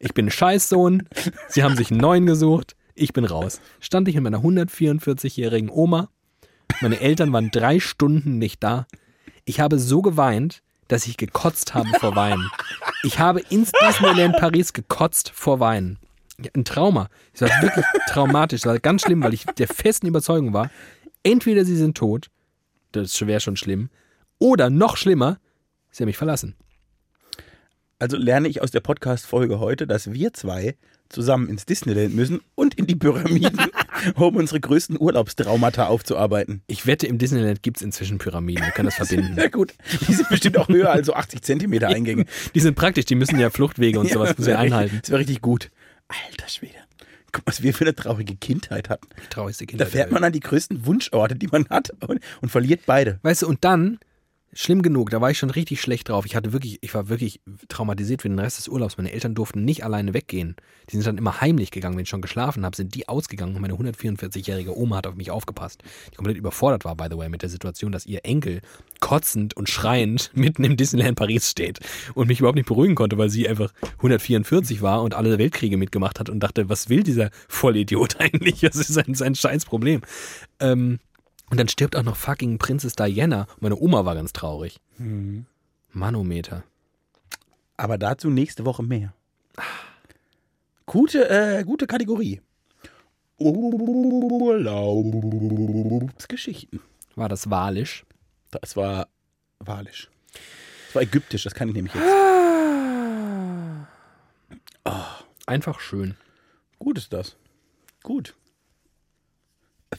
Speaker 2: Ich bin ein Scheißsohn. Sie haben sich einen neuen gesucht. Ich bin raus. Stand ich mit meiner 144-jährigen Oma. Meine Eltern waren drei Stunden nicht da. Ich habe so geweint, dass ich gekotzt habe vor Weinen. Ich habe ins Disneyland Paris gekotzt vor Weinen. Ein Trauma. Es war wirklich traumatisch. Es war ganz schlimm, weil ich der festen Überzeugung war, entweder sie sind tot, das wäre schon schlimm, oder noch schlimmer, sie haben mich verlassen.
Speaker 1: Also lerne ich aus der Podcast-Folge heute, dass wir zwei zusammen ins Disneyland müssen und in die Pyramiden, [laughs] um unsere größten Urlaubstraumata aufzuarbeiten.
Speaker 2: Ich wette, im Disneyland gibt es inzwischen Pyramiden. Wir können das verbinden. [laughs]
Speaker 1: Ja gut, die sind bestimmt auch höher als so 80 Zentimeter Eingänge. [laughs]
Speaker 2: Die sind praktisch, die müssen ja Fluchtwege und sowas müssen wir einhalten.
Speaker 1: Das wäre richtig gut. Alter Schwede. Guck, was wir für eine traurige Kindheit hatten.
Speaker 2: Traurigste Kinder.
Speaker 1: Da fährt man an die größten Wunschorte, die man hat und, und verliert beide.
Speaker 2: Weißt du, und dann, schlimm genug, da war ich schon richtig schlecht drauf. Ich hatte wirklich, ich war wirklich traumatisiert für den Rest des Urlaubs. Meine Eltern durften nicht alleine weggehen. Die sind dann immer heimlich gegangen, wenn ich schon geschlafen habe, sind die ausgegangen und meine 144-jährige Oma hat auf mich aufgepasst. Die komplett überfordert war, by the way, mit der Situation, dass ihr Enkel kotzend und schreiend [laughs] mitten im Disneyland Paris steht und mich überhaupt nicht beruhigen konnte, weil sie einfach 144 war und alle Weltkriege mitgemacht hat und dachte, was will dieser Vollidiot [laughs] eigentlich? Das ist sein, sein scheiß Problem. Ähm, und dann stirbt auch noch fucking Prinzess Diana. Meine Oma war ganz traurig. Manometer.
Speaker 1: Aber dazu nächste Woche mehr. Gute, äh, gute Kategorie. Urlaubsgeschichten.
Speaker 2: War das walisch?
Speaker 1: Das war walisch. Das war ägyptisch, das kann ich nämlich jetzt.
Speaker 2: Einfach schön.
Speaker 1: Gut ist das. Gut.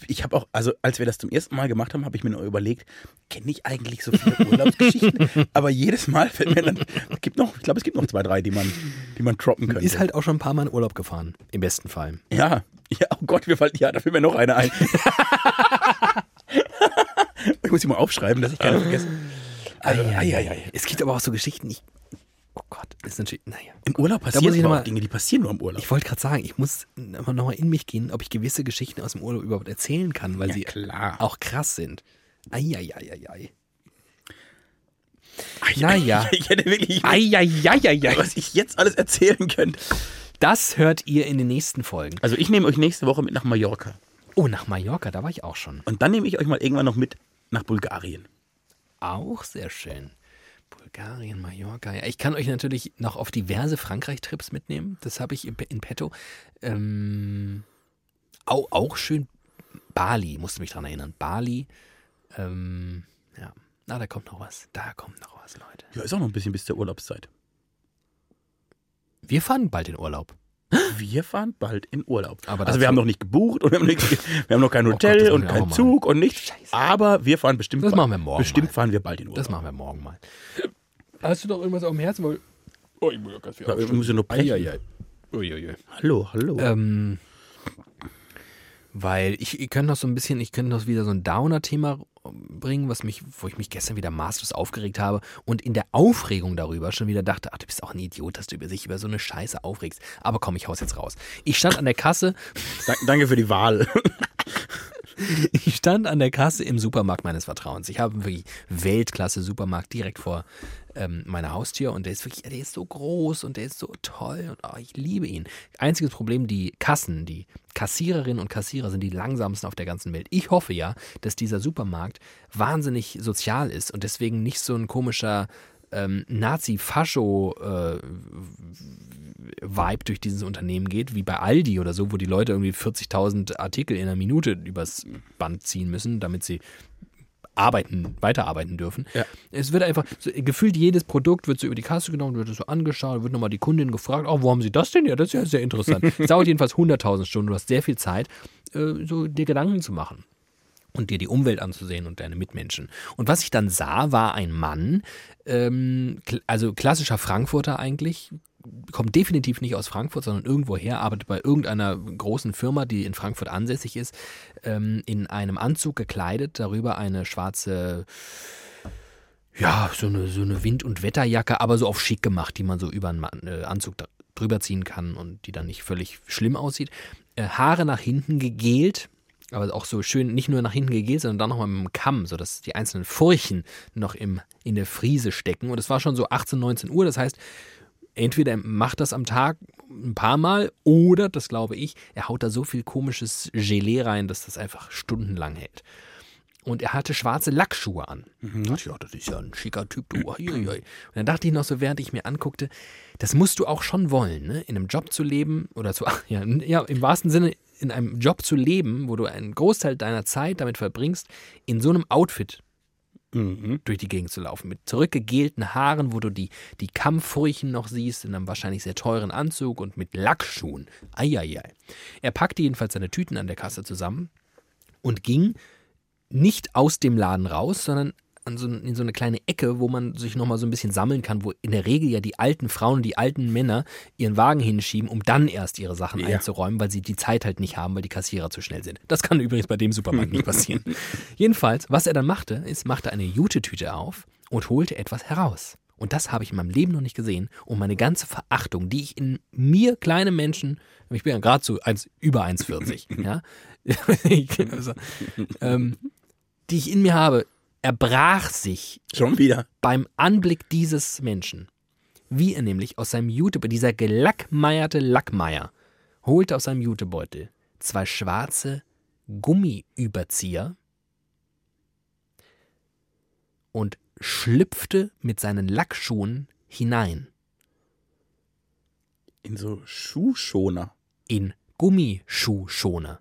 Speaker 1: Ich habe auch, also als wir das zum ersten Mal gemacht haben, habe ich mir nur überlegt, kenne ich eigentlich so viele Urlaubsgeschichten? [laughs] Aber jedes Mal fällt mir dann, gibt noch, ich glaube, es gibt noch zwei, drei, die man, die man droppen könnte.
Speaker 2: Ist halt auch schon ein paar Mal in Urlaub gefahren. Im besten Fall.
Speaker 1: Ja, ja, oh Gott, mir fällt, ja, da fällt mir noch eine ein. [laughs] ich muss sie mal aufschreiben, dass ich keine vergesse. Also, ei, ei, ei.
Speaker 2: Es gibt aber auch so Geschichten, ich. Oh Gott, ist natürlich. Naja.
Speaker 1: Im Urlaub passieren auch
Speaker 2: mal-
Speaker 1: Dinge, die passieren nur im Urlaub.
Speaker 2: Ich wollte gerade sagen, ich muss immer noch mal in mich gehen, ob ich gewisse Geschichten aus dem Urlaub überhaupt erzählen kann, weil
Speaker 1: Ja,
Speaker 2: sie
Speaker 1: klar.
Speaker 2: auch krass sind. Eieieiei.
Speaker 1: Ei,
Speaker 2: Naja. [laughs]
Speaker 1: Ich hätte wirklich,
Speaker 2: Eieieiei. [laughs]
Speaker 1: was ich jetzt alles erzählen könnte.
Speaker 2: Das hört ihr in den nächsten Folgen.
Speaker 1: Also ich nehme euch nächste Woche mit nach Mallorca.
Speaker 2: Oh, nach Mallorca, da war ich auch schon.
Speaker 1: Und dann nehme ich euch mal irgendwann noch mit nach Bulgarien.
Speaker 2: Auch sehr schön. Bulgarien, Mallorca. Ja, ich kann euch natürlich noch auf diverse Frankreich-Trips mitnehmen. Das habe ich in in petto. Ähm, auch, auch schön. Bali, musste mich dran erinnern. Bali. Ähm, ja. Na, da kommt noch was. Da kommt noch was, Leute.
Speaker 1: Ja, ist auch noch ein bisschen bis zur Urlaubszeit.
Speaker 2: Wir fahren bald in Urlaub. [gasps]
Speaker 1: Wir fahren bald in Urlaub.
Speaker 2: Aber
Speaker 1: also wir haben noch nicht gebucht und wir haben, nicht, wir haben noch kein
Speaker 2: Oh Gott,
Speaker 1: Hotel
Speaker 2: müssen
Speaker 1: und
Speaker 2: wir auch
Speaker 1: keinen Zug und nichts.
Speaker 2: Scheiße.
Speaker 1: Aber wir fahren bestimmt.
Speaker 2: Das machen wir morgen
Speaker 1: Bestimmt
Speaker 2: mal.
Speaker 1: fahren wir bald in Urlaub.
Speaker 2: Das machen wir morgen mal. Hast du doch irgendwas auf dem Herzen? Weil oh, ich muss ja ganz viel
Speaker 1: Ja, wir müssen nur brechen.
Speaker 2: Eieiei. Uiuiui.
Speaker 1: Hallo, hallo.
Speaker 2: Ähm, weil ich, ich könnte noch so ein bisschen, ich könnte noch wieder so ein Downer-Thema bringen, was mich, wo ich mich gestern wieder maßlos aufgeregt habe und in der Aufregung darüber schon wieder dachte, ach, du bist auch ein Idiot, dass du über sich über so eine Scheiße aufregst. Aber komm, ich hau's jetzt raus. Ich stand an der Kasse,
Speaker 1: Da- Danke für die Wahl. [laughs]
Speaker 2: ich stand an der Kasse im Supermarkt meines Vertrauens. Ich habe wirklich Weltklasse-Supermarkt direkt vor ähm, meiner Haustür und der ist wirklich, der ist so groß und der ist so toll und oh, ich liebe ihn. Einziges Problem, die Kassen, die Kassiererinnen und Kassierer sind die langsamsten auf der ganzen Welt. Ich hoffe ja, dass dieser Supermarkt wahnsinnig sozial ist und deswegen nicht so ein komischer ähm, Nazi-Fascho-Vibe durch dieses Unternehmen geht, wie bei Aldi oder so, wo die Leute irgendwie 40.000 Artikel in einer Minute übers Band ziehen müssen, damit sie arbeiten, weiterarbeiten dürfen.
Speaker 1: Ja.
Speaker 2: Es wird einfach, so, gefühlt jedes Produkt wird so über die Kasse genommen, wird so angeschaut, wird nochmal die Kundin gefragt, oh, wo haben Sie das denn? Ja, das ist ja sehr interessant. Es [laughs] dauert jedenfalls 100.000 Stunden, du hast sehr viel Zeit, äh, so dir Gedanken zu machen und dir die Umwelt anzusehen und deine Mitmenschen. Und was ich dann sah, war ein Mann, ähm, also klassischer Frankfurter eigentlich, kommt definitiv nicht aus Frankfurt, sondern irgendwo her, arbeitet bei irgendeiner großen Firma, die in Frankfurt ansässig ist, ähm, in einem Anzug gekleidet, darüber eine schwarze, ja, so eine, so eine Wind- und Wetterjacke, aber so auf schick gemacht, die man so über einen äh, Anzug drüber ziehen kann und die dann nicht völlig schlimm aussieht. Äh, Haare nach hinten gegelt, aber auch so schön, nicht nur nach hinten gegelt, sondern dann nochmal mit dem Kamm, sodass die einzelnen Furchen noch im, in der Friese stecken. Und es war schon so 18, 19 Uhr, das heißt, entweder er macht das am Tag ein paar Mal oder, das glaube ich, er haut da so viel komisches Gelee rein, dass das einfach stundenlang hält. Und er hatte schwarze Lackschuhe an. Ja, das ist ja ein schicker Typ, du. Und dann dachte ich noch so, während ich mir anguckte, das musst du auch schon wollen, ne? in einem Job zu leben oder zu, [laughs] ja, ja, im wahrsten Sinne in einem Job zu leben, wo du einen Großteil deiner Zeit damit verbringst, in so einem Outfit
Speaker 1: Mhm.
Speaker 2: durch die Gegend zu laufen. Mit zurückgegelten Haaren, wo du die, die Kammfurchen noch siehst, in einem wahrscheinlich sehr teuren Anzug und mit Lackschuhen. Eieiei. Er packte jedenfalls seine Tüten an der Kasse zusammen und ging nicht aus dem Laden raus, sondern an so, in so eine kleine Ecke, wo man sich nochmal so ein bisschen sammeln kann, wo in der Regel ja die alten Frauen und die alten Männer ihren Wagen hinschieben, um dann erst ihre Sachen
Speaker 1: Ja.
Speaker 2: einzuräumen, weil sie die Zeit halt nicht haben, weil die Kassierer zu schnell sind. Das kann übrigens bei dem Supermarkt nicht [laughs] passieren. Jedenfalls, was er dann machte, ist, machte eine Jute-Tüte auf und holte etwas heraus. Und das habe ich in meinem Leben noch nicht gesehen. Und meine ganze Verachtung, die ich in mir, kleine Menschen, ich bin ja gerade so eins, über 1,40, [laughs] ja, [laughs] also, ähm, die ich in mir habe, erbrach sich
Speaker 1: Schon wieder.
Speaker 2: beim Anblick dieses Menschen. Wie er nämlich aus seinem Jutebeutel, dieser gelackmeierte Lackmeier, holte aus seinem Jutebeutel zwei schwarze Gummiüberzieher und schlüpfte mit seinen Lackschuhen hinein
Speaker 1: In so Schuhschoner.
Speaker 2: in Gummischuhschoner.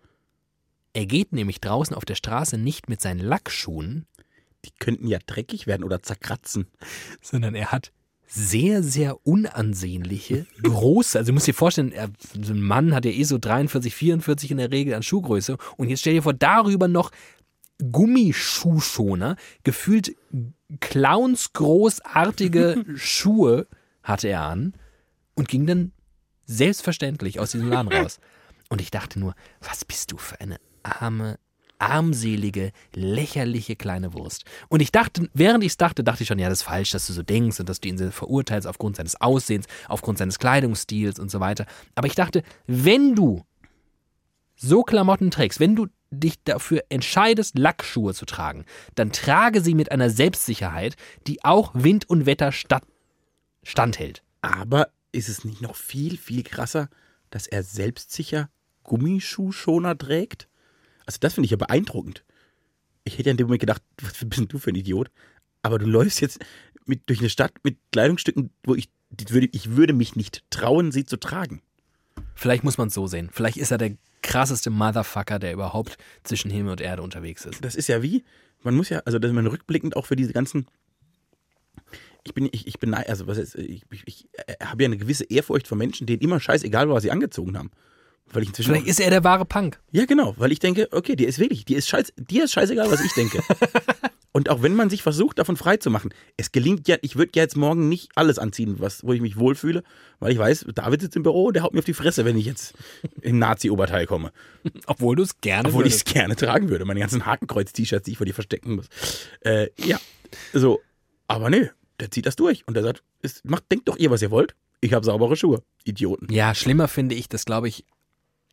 Speaker 2: Er geht nämlich draußen auf der Straße nicht mit seinen Lackschuhen,
Speaker 1: Die könnten ja dreckig werden oder zerkratzen.
Speaker 2: sondern er hat sehr, sehr unansehnliche, große, also du musst dir vorstellen, er, so ein Mann hat ja eh so 43, 44 in der Regel an Schuhgröße und jetzt stell dir vor, darüber noch Gummischuhschoner, gefühlt clownsgroßartige [laughs] Schuhe hatte er an und ging dann selbstverständlich aus diesem Laden raus. Und ich dachte nur, was bist du für eine arme, armselige, lächerliche kleine Wurst. Und ich dachte, während ich es dachte, dachte ich schon, ja, das ist falsch, dass du so denkst und dass du ihn verurteilst aufgrund seines Aussehens, aufgrund seines Kleidungsstils und so weiter. Aber ich dachte, wenn du so Klamotten trägst, wenn du dich dafür entscheidest, Lackschuhe zu tragen, dann trage sie mit einer Selbstsicherheit, die auch Wind und Wetter standhält.
Speaker 1: Aber ist es nicht noch viel, viel krasser, dass er selbstsicher Gummischuhschoner trägt? Also das finde ich ja beeindruckend. Ich hätte ja in dem Moment gedacht, was bist denn du für ein Idiot? Aber du läufst jetzt mit, durch eine Stadt mit Kleidungsstücken, wo ich, würde, ich würde mich nicht trauen, sie zu tragen.
Speaker 2: Vielleicht muss man es so sehen. Vielleicht ist er der krasseste Motherfucker, der überhaupt zwischen Himmel und Erde unterwegs ist.
Speaker 1: Das ist ja wie, man muss ja, also dass man rückblickend auch für diese ganzen, ich bin, ich, ich bin, also was heißt, ich, ich, ich habe ja eine gewisse Ehrfurcht vor Menschen, denen immer scheißegal war, was sie angezogen haben. Weil ich inzwischen
Speaker 2: Vielleicht ist er der wahre Punk.
Speaker 1: Ja, genau, weil ich denke, okay, dir ist wirklich, dir ist, scheiß, dir ist scheißegal, was ich denke. [laughs] Und auch wenn man sich versucht, davon frei zu machen, es gelingt ja, ich würde ja jetzt morgen nicht alles anziehen, was, wo ich mich wohlfühle, weil ich weiß, David sitzt im Büro und der haut mir auf die Fresse, wenn ich jetzt im Nazi-Oberteil komme.
Speaker 2: Obwohl du es gerne
Speaker 1: Obwohl ich es gerne tragen würde, meine ganzen Hakenkreuz-T-Shirts, die ich vor dir verstecken muss. Äh, ja, so, aber nö, der zieht das durch und der sagt, es macht, denkt doch ihr, was ihr wollt. Ich habe saubere Schuhe, Idioten.
Speaker 2: Ja, schlimmer finde ich, dass, glaube ich,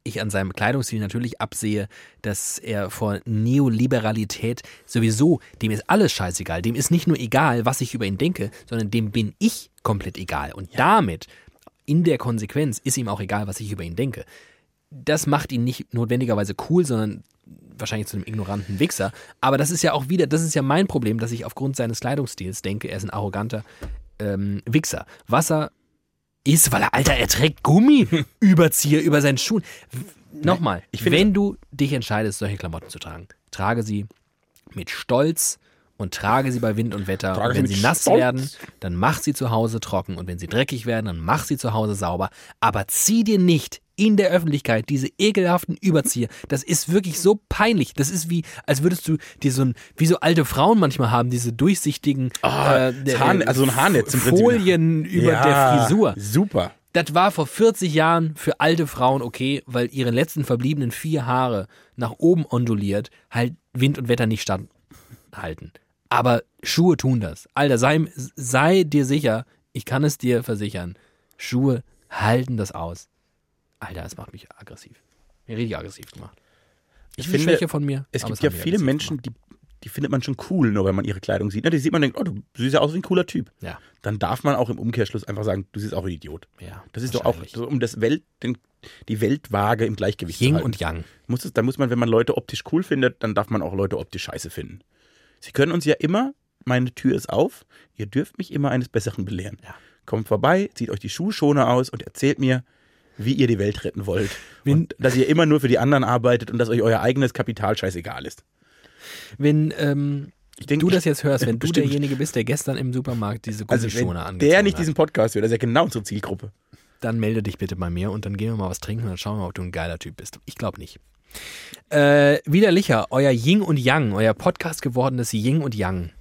Speaker 2: ich an seinem Kleidungsstil natürlich absehe, dass er vor Neoliberalität sowieso, dem ist alles scheißegal. Dem ist nicht nur egal, was ich über ihn denke, sondern dem bin ich komplett egal. Und damit, in der Konsequenz, ist ihm auch egal, was ich über ihn denke. Das macht ihn nicht notwendigerweise cool, sondern wahrscheinlich zu einem ignoranten Wichser. Aber das ist ja auch wieder, das ist ja mein Problem, dass ich aufgrund seines Kleidungsstils denke, er ist ein arroganter ähm, Wichser. Was er ist, weil er, Alter, er trägt Gummiüberzieher [laughs] über seinen Schuhen. Nochmal, wenn du dich entscheidest, solche Klamotten zu tragen, trage sie mit Stolz und trage sie bei Wind und Wetter.
Speaker 1: Trage
Speaker 2: und wenn sie nass
Speaker 1: Stolz.
Speaker 2: werden, dann mach sie zu Hause trocken. Und wenn sie dreckig werden, dann mach sie zu Hause sauber. Aber zieh dir nicht in der Öffentlichkeit diese ekelhaften Überzieher. Das ist wirklich so peinlich. Das ist wie, als würdest du dir so ein, wie so alte Frauen manchmal haben, diese durchsichtigen
Speaker 1: Ah, das Haar- also so ein Haarnetz im Prinzip.
Speaker 2: Folien über der Frisur.
Speaker 1: Super.
Speaker 2: Das war vor 40 Jahren für alte Frauen okay, weil ihre letzten verbliebenen vier Haare nach oben onduliert, halt Wind und Wetter nicht standhalten. Aber Schuhe tun das. Alter, sei, sei dir sicher, ich kann es dir versichern, Schuhe halten das aus. Alter, das macht mich aggressiv. Mir richtig aggressiv gemacht.
Speaker 1: Ich finde,
Speaker 2: Schwäche von mir.
Speaker 1: Es gibt ja viele Menschen, die, die findet man schon cool, nur wenn man ihre Kleidung sieht. Ne, Die sieht man denkt, oh, du siehst ja aus wie ein cooler Typ.
Speaker 2: gemacht.
Speaker 1: Dann darf man auch im Umkehrschluss einfach sagen, du siehst auch wie ein Idiot.
Speaker 2: Ja, ja.
Speaker 1: Das ist doch auch, so, um das Welt, den, die Weltwaage im Gleichgewicht
Speaker 2: Yin
Speaker 1: zu halten.
Speaker 2: und Yang.
Speaker 1: Muss es, da muss man, wenn man Leute optisch cool findet, dann darf man auch Leute optisch scheiße finden. Sie können uns ja immer, meine Tür ist auf, ihr dürft mich immer eines Besseren belehren.
Speaker 2: Ja.
Speaker 1: Kommt vorbei, zieht euch die Schuhschoner aus und erzählt mir, wie ihr die Welt retten wollt.
Speaker 2: Wenn-
Speaker 1: und dass ihr immer nur für die anderen arbeitet und dass euch euer eigenes Kapital scheißegal ist.
Speaker 2: Wenn ähm,
Speaker 1: denk,
Speaker 2: du das jetzt hörst, wenn du
Speaker 1: Bestimmt.
Speaker 2: derjenige bist, der gestern im Supermarkt diese
Speaker 1: also
Speaker 2: Gummischoner angezogen
Speaker 1: der nicht
Speaker 2: hat,
Speaker 1: diesen Podcast hört, das ist ja genau unsere Zielgruppe.
Speaker 2: dann melde dich bitte bei mir und dann gehen wir mal was trinken und dann schauen wir mal, ob du ein geiler Typ bist. Ich glaube nicht. Äh, widerlicher, euer Ying und Yang, euer Podcast gewordenes Ying und Yang.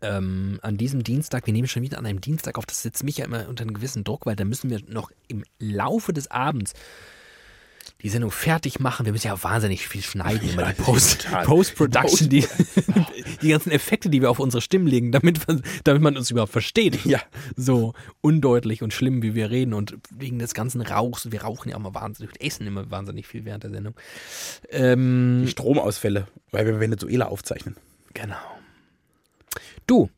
Speaker 2: Ähm, an diesem Dienstag, wir nehmen schon wieder an einem Dienstag auf, das setzt mich ja immer unter einen gewissen Druck, weil da müssen wir noch im Laufe des Abends die Sendung fertig machen. Wir müssen ja wahnsinnig viel schneiden, immer die Post-. Post-Production, die, [laughs] die ganzen Effekte, die wir auf unsere Stimmen legen, damit, damit man uns überhaupt versteht.
Speaker 1: Ja.
Speaker 2: So undeutlich und schlimm, wie wir reden und wegen des ganzen Rauchs. Wir rauchen ja immer wahnsinnig, wir essen immer wahnsinnig viel während der Sendung. Ähm,
Speaker 1: Die Stromausfälle, weil wir Venezuela aufzeichnen.
Speaker 2: genau. Du,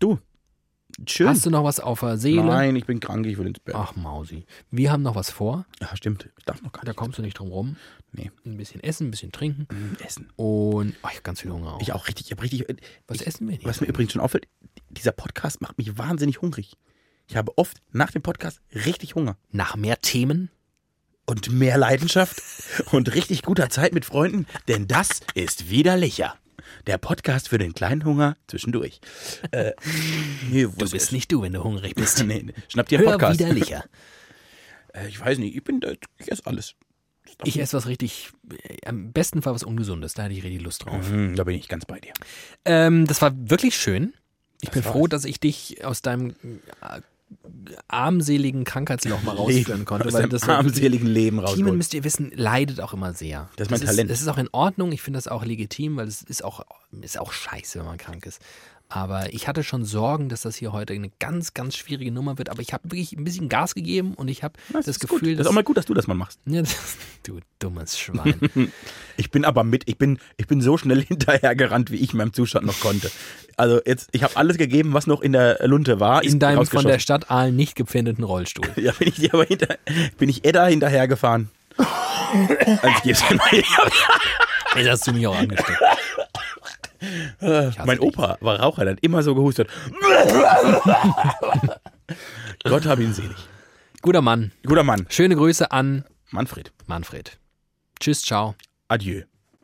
Speaker 1: Du, schön.
Speaker 2: hast du noch was auf der Seele?
Speaker 1: Nein, ich bin krank, ich will ins Bett.
Speaker 2: Ach, Mausi. Wir haben noch was vor.
Speaker 1: Ja, stimmt. Ich darf noch gar
Speaker 2: Da
Speaker 1: nicht.
Speaker 2: kommst du nicht drum rum.
Speaker 1: Nee.
Speaker 2: Ein bisschen essen, ein bisschen trinken.
Speaker 1: Mm, Essen.
Speaker 2: Und ach, ich habe ganz viel Hunger auch.
Speaker 1: Ich auch richtig, ich richtig.
Speaker 2: was
Speaker 1: ich,
Speaker 2: essen wir denn?
Speaker 1: Was mir übrigens schon auffällt, dieser Podcast macht mich wahnsinnig hungrig. Ich habe oft nach dem Podcast richtig Hunger.
Speaker 2: Nach mehr Themen?
Speaker 1: Und mehr Leidenschaft [laughs] und richtig guter Zeit mit Freunden, denn das ist widerlicher. Der Podcast für den kleinen Hunger zwischendurch. Äh, nee,
Speaker 2: Du
Speaker 1: ist
Speaker 2: bist
Speaker 1: es?
Speaker 2: nicht du, wenn du hungrig bist. [laughs]
Speaker 1: Nee, nee. Schnapp dir einen
Speaker 2: Hör
Speaker 1: Podcast.
Speaker 2: widerlicher. [laughs]
Speaker 1: Äh, ich weiß nicht, ich bin, ich esse alles.
Speaker 2: Ich esse was richtig, äh, am besten Fall was Ungesundes. Da hätte ich richtig Lust drauf.
Speaker 1: Mhm, da bin ich ganz bei dir.
Speaker 2: Ähm, das war wirklich schön. Ich
Speaker 1: Das
Speaker 2: bin
Speaker 1: war's.
Speaker 2: froh, dass ich dich aus deinem äh, armseligen Krankheitsloch mal rausführen konnte.
Speaker 1: Aus
Speaker 2: Weil das so-
Speaker 1: armseligen Leben
Speaker 2: Kiemen,
Speaker 1: rausholen.
Speaker 2: müsst ihr wissen, leidet auch immer sehr.
Speaker 1: Das ist mein Talent.
Speaker 2: Das ist auch in Ordnung. Ich finde das auch legitim, weil es ist auch, ist auch scheiße, wenn man krank ist. Aber ich hatte schon Sorgen, dass das hier heute eine ganz, ganz schwierige Nummer wird. Aber ich habe wirklich ein bisschen Gas gegeben und ich habe das,
Speaker 1: ist
Speaker 2: Gefühl,
Speaker 1: gut. Das
Speaker 2: dass.
Speaker 1: ist auch mal gut, dass du das mal machst.
Speaker 2: Ja, [laughs] das, du dummes Schwein. [laughs]
Speaker 1: Ich bin aber mit, ich bin, ich bin so schnell [laughs] hinterhergerannt, wie ich meinem Zustand noch konnte. Also jetzt, ich habe alles gegeben, was noch in der Lunte war.
Speaker 2: In deinem von der Stadt Aalen nicht gepfändeten Rollstuhl.
Speaker 1: Ja, bin ich dir aber hinter, bin ich Edda hinterhergefahren. Also dir mal.
Speaker 2: Jetzt hast du mich auch angesteckt.
Speaker 1: Mein. Opa war Raucher, der hat immer so gehustet. [laughs] Gott hab ihn selig.
Speaker 2: Guter Mann.
Speaker 1: Guter Mann.
Speaker 2: Schöne Grüße an
Speaker 1: Manfred.
Speaker 2: Manfred. Tschüss, ciao.
Speaker 1: Adieu.